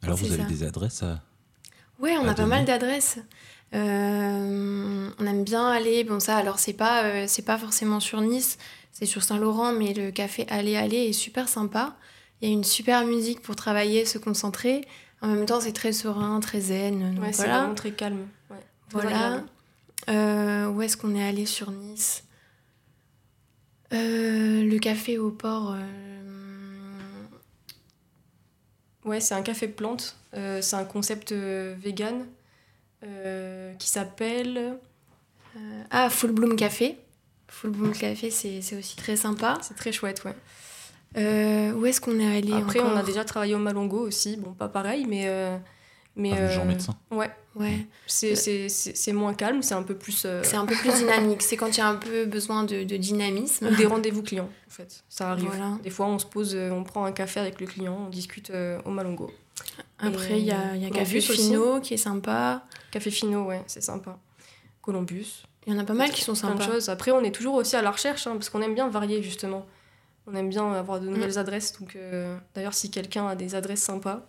Speaker 4: Alors vous avez des adresses à...
Speaker 2: Oui, on a pas mal d'adresses. Euh, on aime bien aller, bon ça alors c'est pas, c'est pas forcément sur Nice, c'est sur Saint-Laurent, mais le café Aller Aller est super sympa. Il y a une super musique pour travailler, se concentrer. En même temps, c'est très serein, très zen.
Speaker 3: Ouais, c'est vraiment très calme.
Speaker 2: voilà. Euh, où est-ce qu'on est allé sur Nice? Euh, Le café au port. Euh,
Speaker 3: ouais, c'est un café plante. c'est un concept vegan qui s'appelle.
Speaker 2: ah, Full Bloom Café. Full Bloom Café, c'est aussi très sympa.
Speaker 3: C'est très chouette, ouais.
Speaker 2: Euh, où est-ce qu'on est allé
Speaker 3: Après, on a déjà travaillé au Malongo aussi. Bon, pas pareil, mais. Euh, mais
Speaker 4: ah, euh, médecin.
Speaker 3: Ouais.
Speaker 2: ouais.
Speaker 3: C'est moins calme, c'est un peu plus.
Speaker 2: C'est un peu plus dynamique. C'est quand il y a un peu besoin de, de dynamisme.
Speaker 3: Des rendez-vous clients, en fait. Ça arrive. Des fois, on se pose, on prend un café avec le client, on discute au Malongo.
Speaker 2: Après, il y a, y a Café Fino qui est sympa.
Speaker 3: Café Fino, ouais, c'est sympa. Columbus.
Speaker 2: Il y en a pas mal qui sont sympas.
Speaker 3: choses. Après, on est toujours aussi à la recherche, hein, parce qu'on aime bien varier, justement. On aime bien avoir de nouvelles mm. adresses. Donc, euh, d'ailleurs, si quelqu'un a des adresses sympas.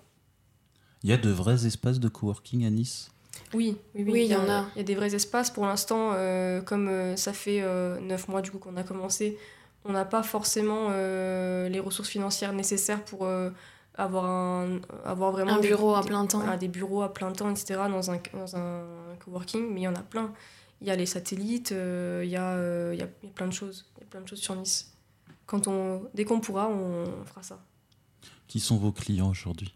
Speaker 4: Il y a de vrais espaces de coworking à Nice?
Speaker 3: Oui, oui, oui, il y, en a. Il y a des vrais espaces. Pour l'instant, euh, comme euh, ça fait neuf mois du coup qu'on a commencé, on n'a pas forcément les ressources financières nécessaires pour avoir, un, avoir vraiment
Speaker 2: un bureau à plein temps.
Speaker 3: des bureaux à plein temps, etc. dans un, dans un coworking. Mais il y en a plein. Il y a les satellites, il, y a, il y a plein de choses. Il y a plein de choses sur Nice quand on, dès qu'on pourra, on fera ça.
Speaker 4: Qui sont vos clients aujourd'hui?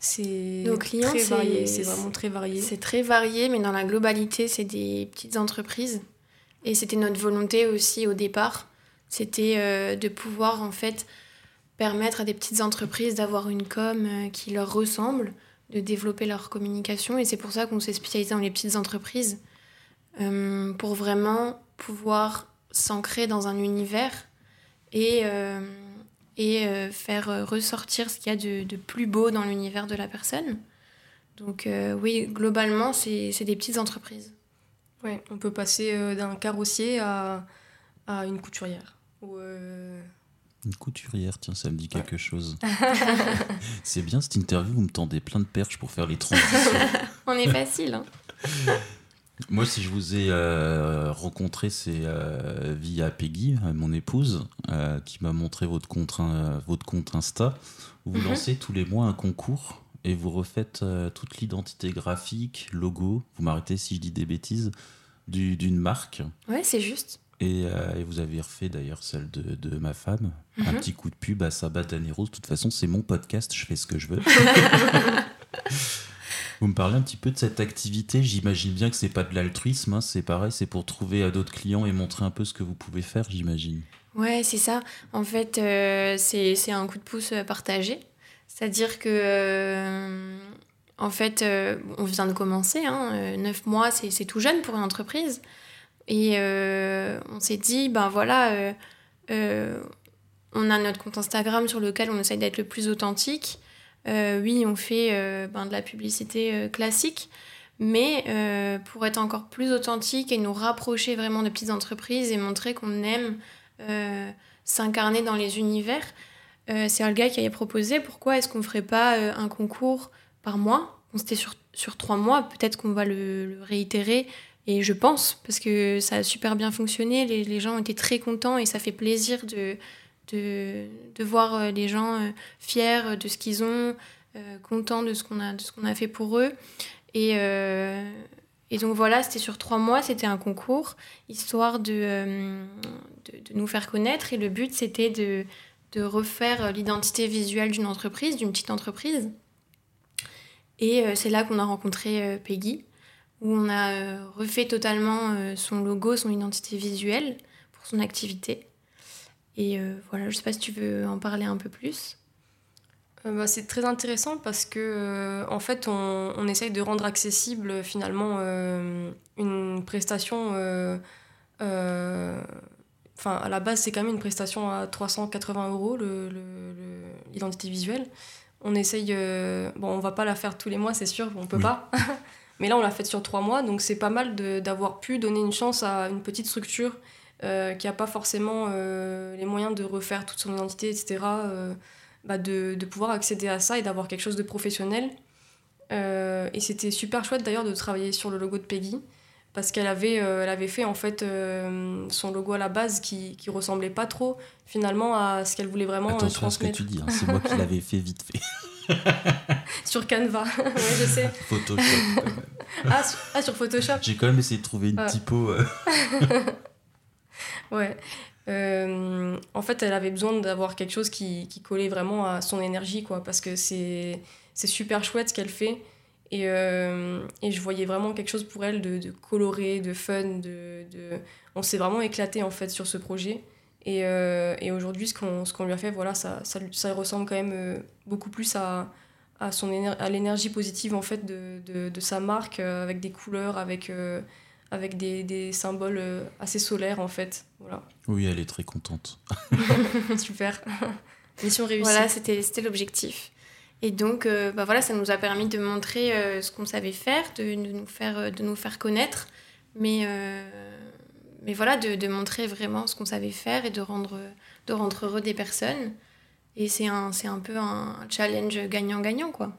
Speaker 2: C'est Nos clients, très varié, c'est vraiment très varié. C'est très varié, mais dans la globalité, c'est des petites entreprises. Et c'était notre volonté aussi au départ, c'était euh, de pouvoir en fait permettre à des petites entreprises d'avoir une com euh, qui leur ressemble, de développer leur communication. Et c'est pour ça qu'on s'est spécialisé dans les petites entreprises, euh, pour vraiment pouvoir s'ancrer dans un univers et, euh, et euh, faire ressortir ce qu'il y a de, de, plus beau dans l'univers de la personne. Donc euh, oui, globalement, c'est des petites entreprises.
Speaker 3: Ouais, on peut passer d'un carrossier à, à, une couturière. Ou
Speaker 4: Une couturière, tiens, ça me dit quelque chose. c'est bien cette interview, vous me tendez plein de perches pour faire les transitions.
Speaker 2: on est facile. Hein.
Speaker 4: Moi, si je vous ai euh, rencontré, c'est euh, via Peggy, euh, mon épouse, qui m'a montré votre compte, votre compte Insta. Vous mhm. lancez tous les mois un concours et vous refaites toute l'identité graphique, logo, vous m'arrêtez si je dis des bêtises, d'une marque.
Speaker 2: Ouais, c'est juste.
Speaker 4: Et, vous avez refait d'ailleurs celle de, de ma femme. Un mhm. petit coup de pub à Sabat Danero. De toute façon, c'est mon podcast, je fais ce que je veux. Vous me parlez un petit peu de cette activité. J'imagine bien que c'est pas de l'altruisme, hein. c'est pareil, c'est pour trouver euh, d'autres clients et montrer un peu ce que vous pouvez faire, j'imagine.
Speaker 2: Ouais, c'est ça. En fait, euh, c'est un coup de pouce euh, partagé. C'est-à-dire que, en fait, on vient de commencer. Hein, neuf mois, c'est tout jeune pour une entreprise. Et on s'est dit, ben voilà, on a notre compte Instagram sur lequel on essaye d'être le plus authentique. Euh, oui, on fait euh, ben, de la publicité euh, classique, mais pour être encore plus authentique et nous rapprocher vraiment de petites entreprises et montrer qu'on aime s'incarner dans les univers, c'est Olga qui avait proposé pourquoi est-ce qu'on ne ferait pas un concours par mois? C'était sur, sur trois mois, peut-être qu'on va le, réitérer. Et je pense, parce que ça a super bien fonctionné, les, les gens étaient très contents et ça fait plaisir de, de, voir euh, les gens euh, fiers de ce qu'ils ont, euh, contents de ce qu'on a, a fait pour eux. Et, et donc voilà, c'était sur trois mois, c'était un concours, histoire de, de, de, nous faire connaître. Et le but, c'était de, de refaire l'identité visuelle d'une entreprise, d'une petite entreprise. Et c'est là qu'on a rencontré Peggy, où on a refait totalement son logo, son identité visuelle pour son activité. Et euh, voilà, je sais pas si tu veux en parler un peu plus.
Speaker 3: Euh, bah, c'est très intéressant parce que euh, en fait on, on, essaye de rendre accessible finalement une prestation enfin à la base c'est quand même une prestation à 380 euros l'identité le, visuelle. On essaye bon on va pas la faire tous les mois c'est sûr on peut pas. Mais là on l'a faite sur trois mois donc c'est pas mal d'avoir pu donner une chance à une petite structure euh, qui n'a pas forcément euh, les moyens de refaire toute son identité, etc., euh, bah de, de, pouvoir accéder à ça et d'avoir quelque chose de professionnel. et c'était super chouette d'ailleurs de travailler sur le logo de Peggy parce qu'elle avait, elle avait fait en fait son logo à la base qui, qui ressemblait pas trop finalement à ce qu'elle voulait vraiment
Speaker 4: Attention transmettre. à ce que tu dis, hein, c'est moi qui l'avais fait vite fait.
Speaker 3: sur Canva, oui je sais.
Speaker 4: Photoshop.
Speaker 3: ah, sur, ah, sur Photoshop.
Speaker 4: J'ai quand même essayé de trouver une typo.
Speaker 3: Ouais. Euh, en fait, elle avait besoin d'avoir quelque chose qui, qui, collait vraiment à son énergie, quoi, parce que c'est super chouette ce qu'elle fait. Et, euh, et, je voyais vraiment quelque chose pour elle de, de coloré, de fun. De, de... On s'est vraiment éclaté en fait sur ce projet. Et, euh, et aujourd'hui, ce qu'on qu'on lui a fait, voilà, ça, ça, ça, ressemble quand même beaucoup plus à, à, son à l'énergie positive en fait de, de, sa marque, avec des couleurs, avec avec des, des, symboles euh, assez solaires en fait. Voilà.
Speaker 4: Oui, elle est très contente.
Speaker 3: Super. Mission réussie.
Speaker 2: Voilà, c'était l'objectif. Et donc, euh, bah voilà, ça nous a permis de montrer euh, ce qu'on savait faire, de, de, nous faire, de nous faire connaître, mais, mais voilà, de, de, montrer vraiment ce qu'on savait faire et de rendre, de rendre heureux des personnes. Et c'est un, un peu un challenge gagnant-gagnant, quoi.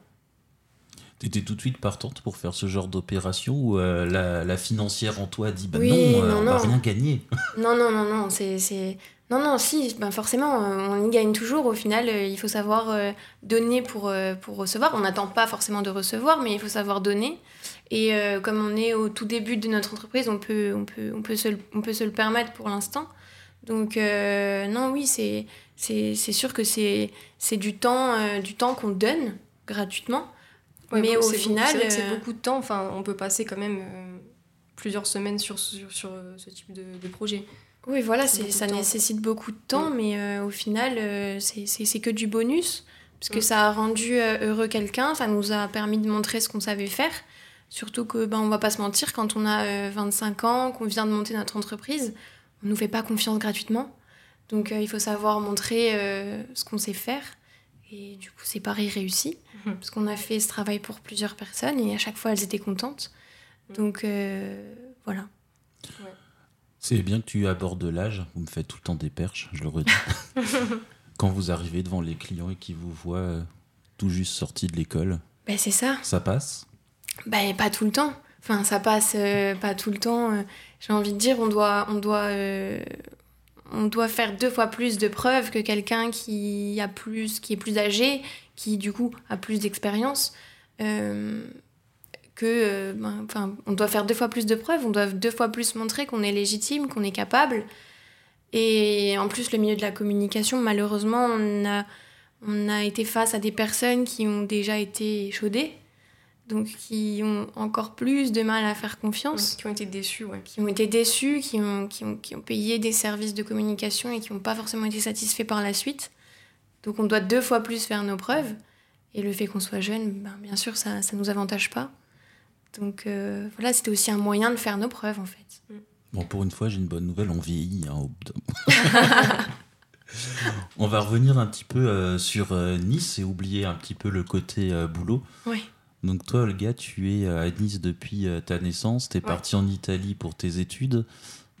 Speaker 4: T'étais tout de suite partante pour faire ce genre d'opération où euh, la, la, financière en toi dit bah non, euh, on va rien gagner
Speaker 2: Non, non, non, non, c'est. Non, non, si, ben forcément, euh, on y gagne toujours. Au final, il faut savoir donner pour, pour recevoir. On n'attend pas forcément de recevoir, mais il faut savoir donner. Et comme on est au tout début de notre entreprise, on peut, on peut, on peut, se, on peut se le permettre pour l'instant. Donc, non, oui, c'est sûr que c'est du temps, du temps qu'on donne gratuitement mais au final.
Speaker 3: C'est euh, beaucoup de temps. Enfin, on peut passer quand même euh, plusieurs semaines sur, sur, sur, euh, ce type de, de projet.
Speaker 2: Oui, voilà, ça nécessite beaucoup de temps, mais au final, c'est que du bonus. Parce que ça a rendu heureux quelqu'un, ça nous a permis de montrer ce qu'on savait faire. Surtout que, ben, on va pas se mentir, quand on a 25 ans, qu'on vient de monter notre entreprise, on nous fait pas confiance gratuitement. Donc il faut savoir montrer ce qu'on sait faire. Et du coup, c'est pareil réussi, mhm. parce qu'on a fait ce travail pour plusieurs personnes et à chaque fois, elles étaient contentes. Mhm. Donc euh, voilà.
Speaker 4: C'est bien que tu abordes l'âge, vous me faites tout le temps des perches, je le redis. Quand vous arrivez devant les clients et qu'ils vous voient euh, tout juste sortis de l'école,
Speaker 2: ben, c'est ça.
Speaker 4: Ça passe?
Speaker 2: Ben, Pas tout le temps. Enfin, ça passe euh, pas tout le temps. J'ai envie de dire, on doit, on doit, on doit faire deux fois plus de preuves que quelqu'un qui a plus, qui est plus âgé, qui du coup a plus d'expérience. Euh, euh, ben, on doit faire deux fois plus de preuves, on doit deux fois plus montrer qu'on est légitime, qu'on est capable. Et en plus, le milieu de la communication, malheureusement, on a, on a été face à des personnes qui ont déjà été chaudées. Donc qui ont encore plus de mal à faire confiance.
Speaker 3: qui ont été déçus, ouais.
Speaker 2: Qui ont été déçus, qui ont, qui ont, qui ont payé des services de communication et qui n'ont pas forcément été satisfaits par la suite. Donc on doit deux fois plus faire nos preuves. Et le fait qu'on soit jeune, ben, bien sûr, ça ne nous avantage pas. Donc euh, voilà, c'était aussi un moyen de faire nos preuves en fait. Mm.
Speaker 4: Bon, pour une fois, j'ai une bonne nouvelle, on vieillit hein, on va revenir un petit peu euh, sur euh, Nice et oublier un petit peu le côté boulot.
Speaker 2: Oui.
Speaker 4: Donc toi, Olga, tu es à Nice depuis ta naissance, tu es partie en Italie pour tes études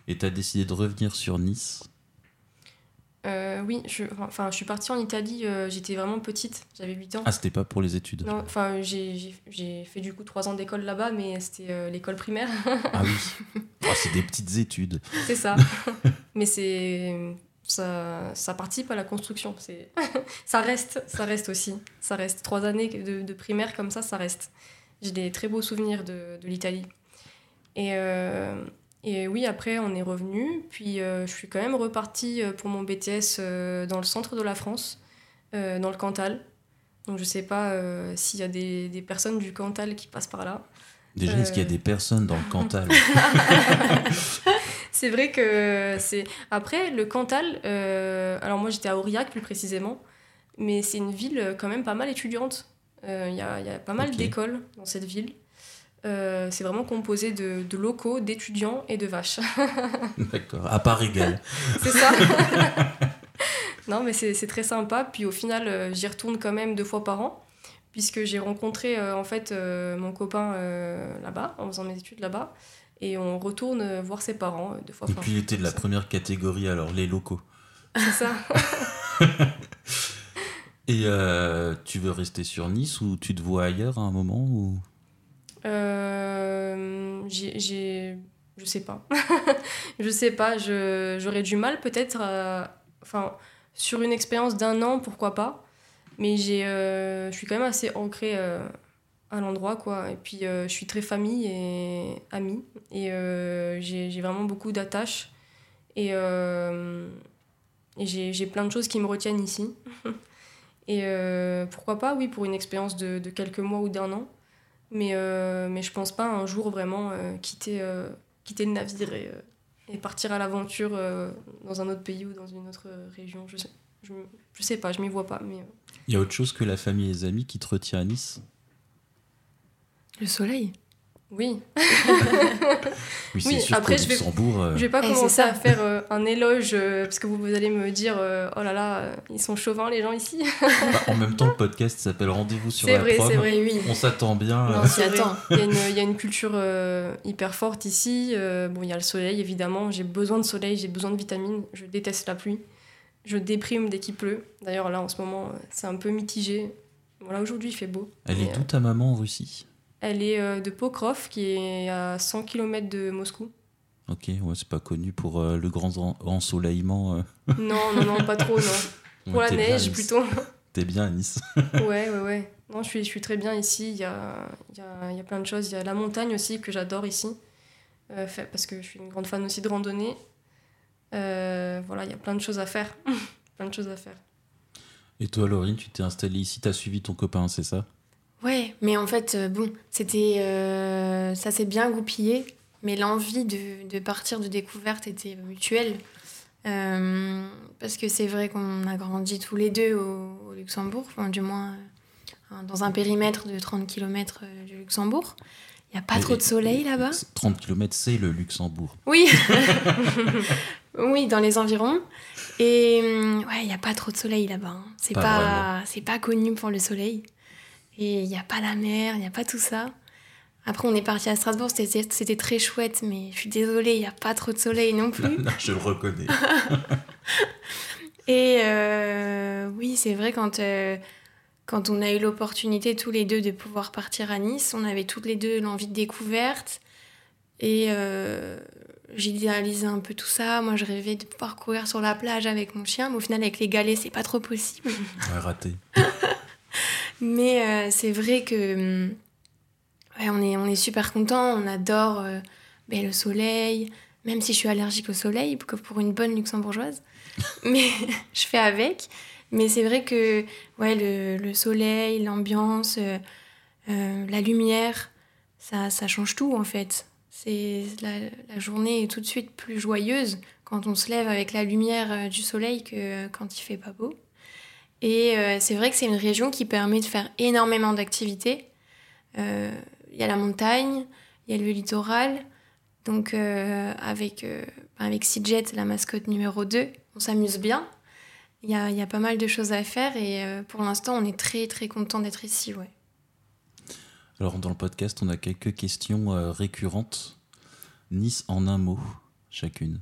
Speaker 4: et tu as décidé de revenir sur Nice.
Speaker 3: Euh, oui, je, enfin, je suis partie en Italie, euh, j'étais vraiment petite, j'avais 8 ans.
Speaker 4: Ah, c'était pas pour les études
Speaker 3: Non, enfin, j'ai fait du coup 3 ans d'école là-bas, mais c'était euh, l'école primaire.
Speaker 4: ah oui, oh, c'est des petites études.
Speaker 3: C'est ça, mais c'est. Ça, ça, participe à la construction. ça reste, ça reste aussi. Ça reste. Trois années de, de primaire comme ça, ça reste. J'ai des très beaux souvenirs de, de l'Italie. Et, et oui, après, on est revenu. Puis euh, je suis quand même repartie euh, pour mon BTS euh, dans le centre de la France, dans le Cantal. Donc je sais pas s'il y a des, des, personnes du Cantal qui passent par là.
Speaker 4: Déjà, est-ce qu'il y a des personnes dans le Cantal?
Speaker 3: C'est vrai que c'est. Après, le Cantal, alors moi j'étais à Aurillac plus précisément, mais c'est une ville quand même pas mal étudiante. Il y, a, y, a, pas mal d'écoles dans cette ville. Euh, c'est vraiment composé de, locaux, d'étudiants et de vaches.
Speaker 4: D'accord, à part égale.
Speaker 3: c'est ça. non, mais c'est très sympa. Puis au final, euh, j'y retourne quand même deux fois par an, puisque j'ai rencontré euh, en fait mon copain là-bas, en faisant mes études là-bas. Et on retourne voir ses parents deux fois
Speaker 4: par an. Et puis il était de la première catégorie, alors les locaux.
Speaker 3: C'est ça.
Speaker 4: et tu veux rester sur Nice ou tu te vois ailleurs à un moment ou...
Speaker 3: Euh, j'ai, je sais pas. je sais pas. j'aurais du mal peut-être. Enfin, sur une expérience d'un an, pourquoi pas. Mais j'ai, euh, je suis quand même assez ancrée euh, à l'endroit, quoi. Et puis, je suis très famille et amie. Et j'ai, vraiment beaucoup d'attaches. Et, et j'ai, plein de choses qui me retiennent ici. et pourquoi pas, oui, pour une expérience de, de quelques mois ou d'un an. Mais, euh, mais je pense pas un jour vraiment euh, quitter, euh, quitter le navire et, et partir à l'aventure dans un autre pays ou dans une autre région. Je sais, je, je sais pas, je m'y vois pas. Mais,
Speaker 4: Il y a autre chose que la famille et les amis qui te retient à Nice
Speaker 2: Le soleil.
Speaker 3: Oui.
Speaker 4: oui, après, je vais,
Speaker 3: je vais pas commencer à faire euh, un éloge euh, parce que vous, vous, allez me dire euh, oh là là, ils sont chauvins les gens ici.
Speaker 4: Bah, en même temps, le podcast s'appelle Rendez-vous sur la
Speaker 3: vrai, C'est vrai, oui.
Speaker 4: On s'attend bien.
Speaker 3: Non, attend. Il, y a une, il y a une culture hyper forte ici. bon, il y a le soleil évidemment. J'ai besoin de soleil, j'ai besoin de vitamines. Je déteste la pluie. Je déprime dès qu'il pleut. D'ailleurs, là en ce moment, c'est un peu mitigé. Voilà, aujourd'hui il fait beau.
Speaker 4: Elle est d'où ta maman en Russie?
Speaker 3: Elle est euh, de Pokrov, qui est à 100 km de Moscou.
Speaker 4: Ok, ouais, c'est pas connu pour euh, le grand ensoleillement. Euh.
Speaker 3: Non, non, non, pas trop, non. pour la neige, plutôt.
Speaker 4: T'es bien à Nice.
Speaker 3: ouais, ouais, ouais. Non, je suis, je suis très bien ici. Il y a, il y, a, il y a plein de choses. Il y a la montagne aussi que j'adore ici. fait, parce que je suis une grande fan aussi de randonnée. voilà, il y a plein de choses à faire. plein de choses à faire.
Speaker 4: Et toi, Laurine, tu t'es installée ici, t'as suivi ton copain, c'est ça?
Speaker 2: Ouais, mais en fait, euh, bon, c'était. Euh, ça s'est bien goupillé, mais l'envie de, de, partir de découverte était mutuelle. Euh, parce que c'est vrai qu'on a grandi tous les deux au, Luxembourg, enfin, du moins dans un périmètre de 30 km du Luxembourg. Il n'y a pas trop de soleil là-bas?
Speaker 4: 30 km, c'est le Luxembourg.
Speaker 2: Oui, oui, dans les environs. Et ouais, il n'y a pas trop de soleil là-bas. Hein. C'est pas, c'est pas connu pour le soleil. Et il n'y a pas la mer, il n'y a pas tout ça. Après, on est parti à Strasbourg, c'était très chouette, mais je suis désolée, il n'y a pas trop de soleil non plus.
Speaker 4: je le reconnais.
Speaker 2: et euh, oui, c'est vrai, quand, euh, quand on a eu l'opportunité tous les deux de pouvoir partir à Nice, on avait toutes les deux l'envie de découverte. Et euh, j'idéalisais un peu tout ça. Moi, je rêvais de pouvoir courir sur la plage avec mon chien, mais au final, avec les galets, c'est pas trop possible.
Speaker 4: Ouais, raté.
Speaker 2: Mais euh, c'est vrai que hum, on, est, on est super content, on adore euh, ben, le soleil, même si je suis allergique au soleil, pour une bonne luxembourgeoise. Mais je fais avec. Mais c'est vrai que ouais, le, le soleil, l'ambiance, euh, la lumière, ça, ça change tout en fait. C'est la, la, journée est tout de suite plus joyeuse quand on se lève avec la lumière du soleil que quand il fait pas beau. Et c'est vrai que c'est une région qui permet de faire énormément d'activités. Il y a la montagne, il y a le littoral. Donc avec, avec Sidjet, la mascotte numéro 2, on s'amuse bien. Il y a, y a, pas mal de choses à faire et euh, pour l'instant, on est très très content d'être ici. Ouais.
Speaker 4: Alors, dans le podcast, on a quelques questions euh, récurrentes. Nice en un mot, chacune.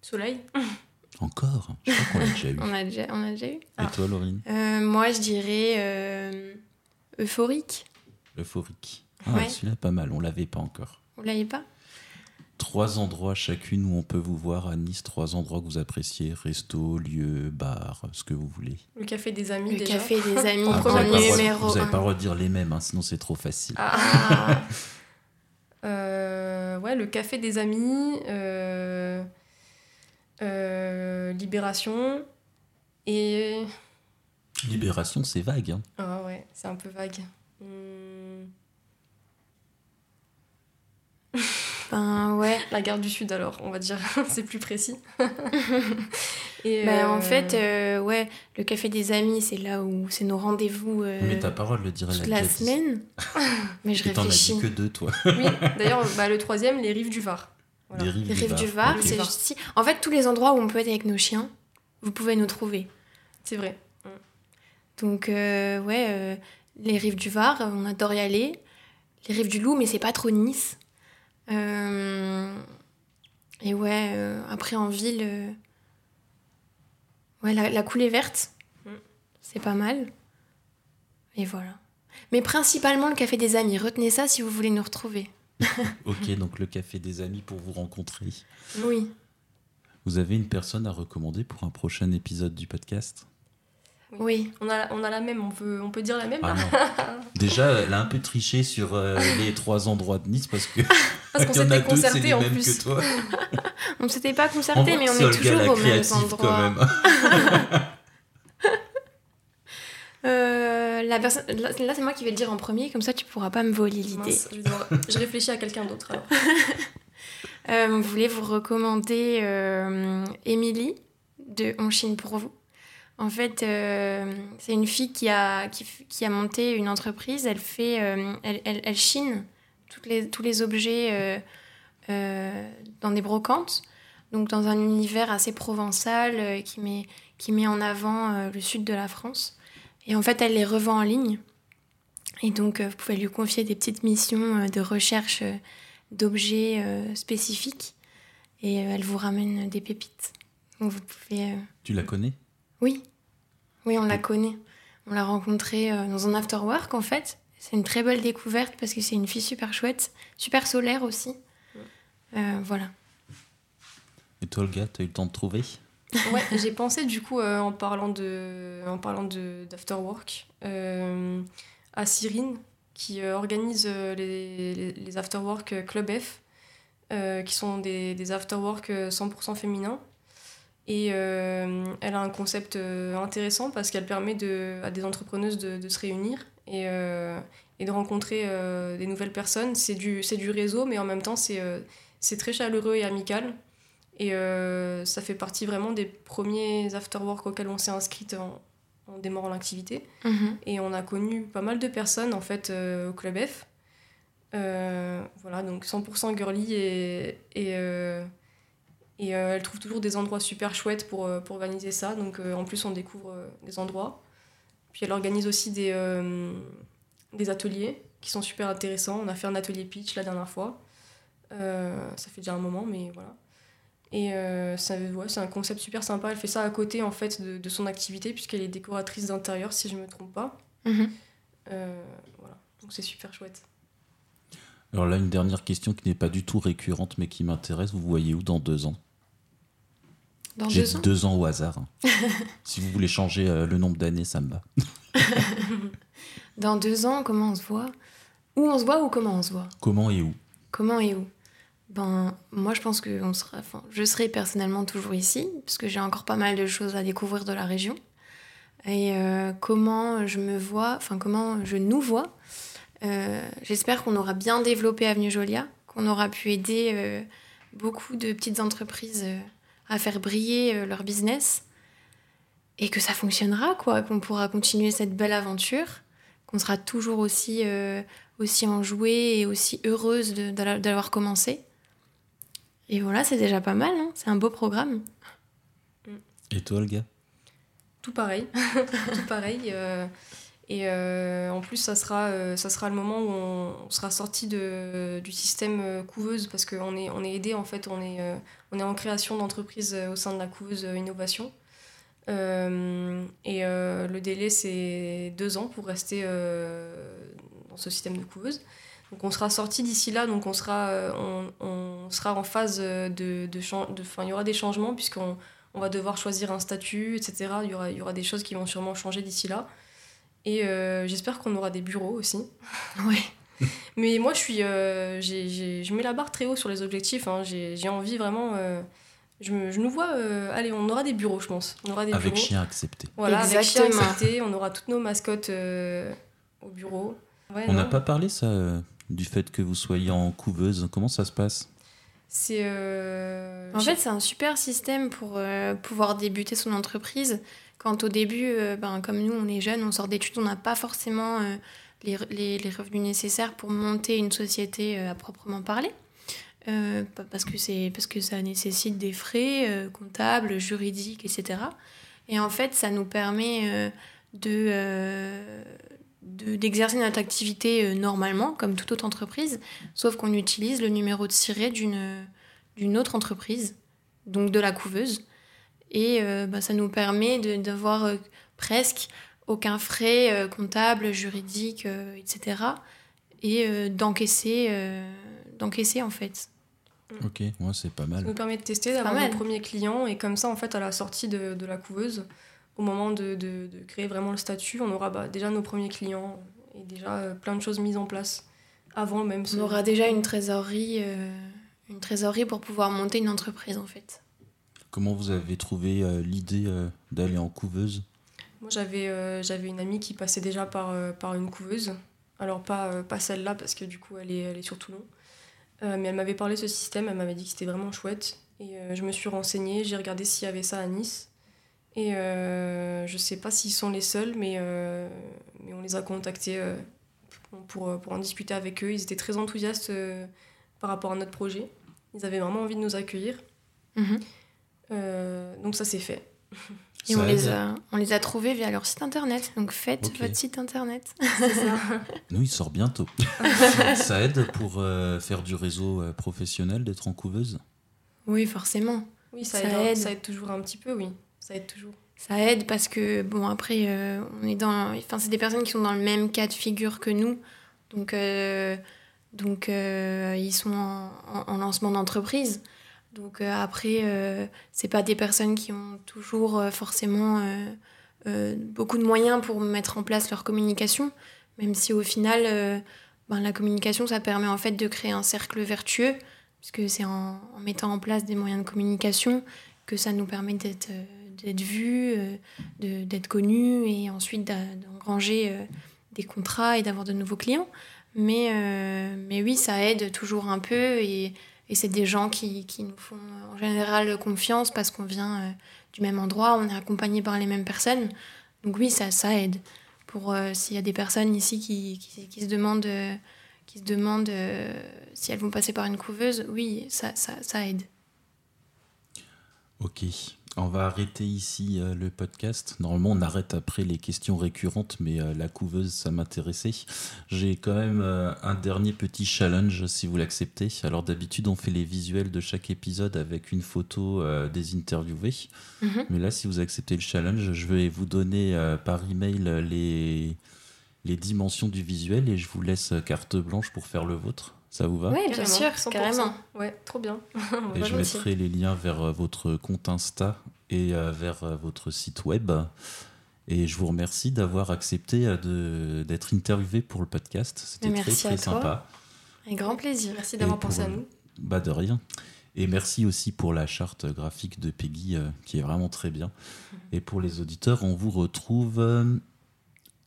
Speaker 3: Soleil
Speaker 4: Encore Je crois qu'on l'a déjà eu.
Speaker 2: on, a déjà, on a déjà eu. Et
Speaker 4: ah. toi, Laurine
Speaker 2: euh, Moi, je dirais euphorique.
Speaker 4: Euphorique. Ah, ouais. celui-là, pas mal. On l'avait pas encore.
Speaker 2: Vous l'avez pas
Speaker 4: trois endroits chacune où on peut vous voir à Nice, trois endroits que vous appréciez, resto, lieu, bar, ce que vous voulez.
Speaker 3: Le café des amis
Speaker 2: le
Speaker 3: déjà.
Speaker 2: café des amis,
Speaker 4: ah, vous n'avez pas, pas redire les mêmes, hein, sinon c'est trop facile.
Speaker 3: Ah. euh, ouais, le café des amis, euh, euh, Libération et...
Speaker 4: Libération, c'est vague. Hein.
Speaker 3: Ah ouais, c'est un peu vague. Hmm.
Speaker 2: Ben ouais.
Speaker 3: La gare du Sud alors, on va dire, c'est plus précis.
Speaker 2: Et ben, En euh, fait, euh, ouais, le Café des Amis, c'est là où c'est nos rendez-vous. Euh,
Speaker 4: mais t'as parole le dire
Speaker 2: toute la, semaine. mais je
Speaker 4: Et réfléchis. T'en as dit que deux, toi.
Speaker 3: oui, d'ailleurs, bah, le troisième, les rives du Var.
Speaker 2: Les rives, du Var, c'est juste En fait, tous les endroits où on peut être avec nos chiens, vous pouvez nous trouver.
Speaker 3: C'est vrai.
Speaker 2: Donc, ouais, les rives du Var, on adore y aller. Les rives du Loup, mais c'est pas trop Nice. Euh, et ouais, euh, après en ville, euh, ouais, la, coulée verte, mm. c'est pas mal. Et voilà. Mais principalement le café des amis. Retenez ça si vous voulez nous retrouver.
Speaker 4: ok, donc le café des amis pour vous rencontrer.
Speaker 2: Oui.
Speaker 4: Vous avez une personne à recommander pour un prochain épisode du podcast?
Speaker 2: Oui.
Speaker 3: On, a, on a la même, on peut, on peut dire la même.
Speaker 4: Ah Déjà, elle a un peu triché sur euh, les trois endroits de Nice parce que.
Speaker 3: parce qu'on s'était concerté en plus.
Speaker 2: Que toi. on ne s'était pas concerté, mais on est toujours au même endroit. euh, la personne, là, c'est moi qui vais le dire en premier, comme ça tu pourras pas me voler l'idée.
Speaker 3: Je réfléchis à quelqu'un d'autre
Speaker 2: euh, vous voulez vous recommander euh, Émilie de On Chine pour vous? En fait, euh, c'est une fille qui a, qui, a monté une entreprise. Elle, fait, euh, elle, elle, chine toutes les, tous les objets dans des brocantes, donc dans un univers assez provençal qui, met, qui met en avant le sud de la France. Et en fait, elle les revend en ligne. Et donc, vous pouvez lui confier des petites missions de recherche d'objets spécifiques. Et elle vous ramène des pépites. Donc, vous pouvez...
Speaker 4: Tu la connais?
Speaker 2: Oui, oui, on la connaît. On l'a rencontrée euh, dans un afterwork en fait. C'est une très belle découverte parce que c'est une fille super chouette, super solaire aussi. Euh, voilà.
Speaker 4: Et toi, le gars, t'as eu le temps de trouver?
Speaker 3: Ouais, j'ai pensé du coup euh, en parlant de en parlant de d'afterwork à Cyrine qui organise les, les, afterwork Club F qui sont des, des afterwork 100% féminins et euh, elle a un concept euh, intéressant parce qu'elle permet de, à des entrepreneuses de, se réunir et, euh, et de rencontrer des nouvelles personnes. C'est du, du réseau, mais en même temps, c'est très chaleureux et amical. Et ça fait partie vraiment des premiers afterwork auxquels on s'est inscrite en, en, démarrant l'activité.
Speaker 2: Mhm.
Speaker 3: Et on a connu pas mal de personnes en fait au Club F. voilà, donc 100% girly et, et et euh, elle trouve toujours des endroits super chouettes pour, euh, pour organiser ça. Donc euh, en plus, on découvre des endroits. Puis elle organise aussi des, des ateliers qui sont super intéressants. On a fait un atelier pitch la dernière fois. ça fait déjà un moment, mais voilà. Et c'est ouais, un concept super sympa. Elle fait ça à côté en fait de, de son activité puisqu'elle est décoratrice d'intérieur si je ne me trompe pas.
Speaker 2: Mhm.
Speaker 3: voilà, donc c'est super chouette.
Speaker 4: Alors là, une dernière question qui n'est pas du tout récurrente mais qui m'intéresse. Vous voyez où dans deux ans?
Speaker 2: J'ai
Speaker 4: deux, ans au hasard. Si vous voulez changer euh, le nombre d'années, ça me va.
Speaker 2: Dans deux ans, comment on se voit? Où on se voit ou comment on se voit?
Speaker 4: Comment et où?
Speaker 2: Comment et où? Ben, moi, je pense que on sera, je serai personnellement toujours ici, parce que j'ai encore pas mal de choses à découvrir de la région. et comment je me vois, enfin comment je nous vois. J'espère qu'on aura bien développé Avenue Jolia, qu'on aura pu aider beaucoup de petites entreprises à faire briller leur business et que ça fonctionnera, quoi, qu'on pourra continuer cette belle aventure, qu'on sera toujours aussi, euh, aussi enjouée et aussi heureuse d'avoir commencé. Et voilà, c'est déjà pas mal, hein c'est un beau programme.
Speaker 4: Et toi, gars
Speaker 3: Tout pareil, tout pareil. Euh, et euh, en plus, ça sera, ça sera le moment où on, sera sorti de, du système couveuse parce qu'on est, on est aidé, en fait, on est, on est en création d'entreprise au sein de la couveuse innovation. Euh, et euh, le délai, c'est deux ans pour rester euh, dans ce système de couveuse. Donc on sera sorti d'ici là, donc on sera, on, on sera en phase de... de, de il y aura des changements puisqu'on on va devoir choisir un statut, etc. Il y aura, il y aura des choses qui vont sûrement changer d'ici là. Et j'espère qu'on aura des bureaux aussi.
Speaker 2: Ouais.
Speaker 3: Mais moi, je, suis, je mets la barre très haut sur les objectifs. Hein. J'ai envie vraiment je, je nous vois, euh, allez, on aura des bureaux, je pense. On aura des
Speaker 4: avec
Speaker 3: bureaux.
Speaker 4: chien accepté.
Speaker 3: Voilà, avec chien accepté, on aura toutes nos mascottes euh, au bureau.
Speaker 4: on n'a pas parlé, ça, euh, du fait que vous soyez en couveuse. Comment ça se passe?
Speaker 3: C'est.
Speaker 2: En fait, c'est un super système pour pouvoir débuter son entreprise. Quand au début, ben, comme nous, on est jeunes, on sort d'études, on n'a pas forcément les, les, les, revenus nécessaires pour monter une société à proprement parler. Euh, parce, que c'est, parce que ça nécessite des frais euh, comptables, juridiques, etc. Et en fait, ça nous permet euh, de, de, d'exercer notre activité normalement, comme toute autre entreprise, sauf qu'on utilise le numéro de siret d'une, d'une autre entreprise, donc de la couveuse. Et bah, ça nous permet de, d'avoir presque aucun frais comptable, juridique, etc. Et d'encaisser, d'encaisser en fait.
Speaker 4: Mm. Ok, moi c'est pas mal.
Speaker 3: Ça nous permet de tester, d'avoir nos premiers clients et comme ça, en fait, à la sortie de, de la couveuse, au moment de, de, de, créer vraiment le statut, on aura bah, déjà nos premiers clients et déjà euh, plein de choses mises en place avant même.
Speaker 2: On aura déjà une trésorerie, euh, une trésorerie pour pouvoir monter une entreprise en fait.
Speaker 4: Comment vous avez trouvé euh, l'idée d'aller en couveuse?
Speaker 3: Moi j'avais j'avais une amie qui passait déjà par, par une couveuse. Alors pas, pas celle-là parce que du coup elle est, elle est sur Toulon. Euh, mais elle m'avait parlé de ce système, elle m'avait dit que c'était vraiment chouette. Et euh, je me suis renseignée, j'ai regardé s'il y avait ça à Nice. Et euh, je sais pas s'ils sont les seuls, mais, euh, mais on les a contactés pour, pour en discuter avec eux. Ils étaient très enthousiastes par rapport à notre projet. Ils avaient vraiment envie de nous accueillir. Mhm. donc ça s'est fait.
Speaker 2: Et on les, a, on les a trouvés via leur site internet. Donc faites votre site internet.
Speaker 4: Nous, il sort bientôt. ça aide pour euh, faire du réseau euh, professionnel d'être en couveuse?
Speaker 2: Oui, forcément.
Speaker 3: Oui, ça, aide, Ça aide toujours un petit peu, oui. Ça aide toujours.
Speaker 2: Ça aide parce que, bon, après, euh, on est dans. Enfin, c'est des personnes qui sont dans le même cas de figure que nous. Donc, donc ils sont en, en lancement d'entreprise. Donc euh, après, euh, c'est pas des personnes qui ont toujours euh, forcément beaucoup de moyens pour mettre en place leur communication, même si au final, ben, la communication, ça permet en fait de créer un cercle vertueux, puisque c'est en, mettant en place des moyens de communication que ça nous permet d'être d'être vus, d'être connus et ensuite d'engranger des contrats et d'avoir de nouveaux clients. Mais, mais oui, ça aide toujours un peu et et c'est des gens qui, qui, nous font en général confiance parce qu'on vient euh, du même endroit, on est accompagné par les mêmes personnes. Donc oui, ça, ça aide. Pour euh, s'il y a des personnes ici qui, qui, se demandent, euh, qui se demandent si elles vont passer par une couveuse, oui, ça, ça, ça aide.
Speaker 4: Ok. On va arrêter ici euh, le podcast. Normalement, on arrête après les questions récurrentes, mais euh, la couveuse, ça m'intéressait. J'ai quand même euh, un dernier petit challenge, si vous l'acceptez. Alors d'habitude, on fait les visuels de chaque épisode avec une photo des interviewés. Mhm. Mais là, si vous acceptez le challenge, je vais vous donner par email les, les dimensions du visuel et je vous laisse carte blanche pour faire le vôtre. Ça vous va
Speaker 2: Oui, bien sûr, carrément.
Speaker 3: Ouais, trop bien.
Speaker 4: et je mettrai les liens vers euh, votre compte Insta et euh, vers euh, votre site web. Et je vous remercie d'avoir accepté d'être interviewé pour le podcast. C'était très, très sympa.
Speaker 2: Avec grand plaisir.
Speaker 3: Merci d'avoir pensé à nous.
Speaker 4: Bah de rien. Et merci aussi pour la charte graphique de Peggy, euh, qui est vraiment très bien. Et pour les auditeurs, on vous retrouve euh,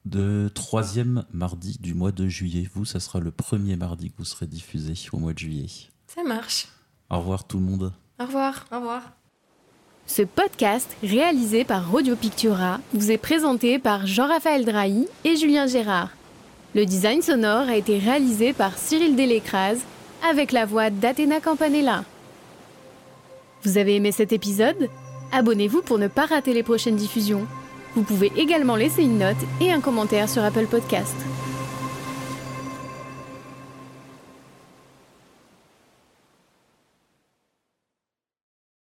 Speaker 4: de troisième mardi du mois de juillet. Vous, ça sera le premier mardi que vous serez diffusé au mois de juillet.
Speaker 2: Ça marche.
Speaker 4: Au revoir tout le monde.
Speaker 2: Au revoir.
Speaker 3: Au revoir.
Speaker 1: Ce podcast, réalisé par Radio Pictura, vous est présenté par Jean-Raphaël Drahi et Julien Gérard. Le design sonore a été réalisé par Cyril Delécrase avec la voix d'Athéna Campanella. Vous avez aimé cet épisode? Abonnez-vous pour ne pas rater les prochaines diffusions. Vous pouvez également laisser une note et un commentaire sur Apple Podcast.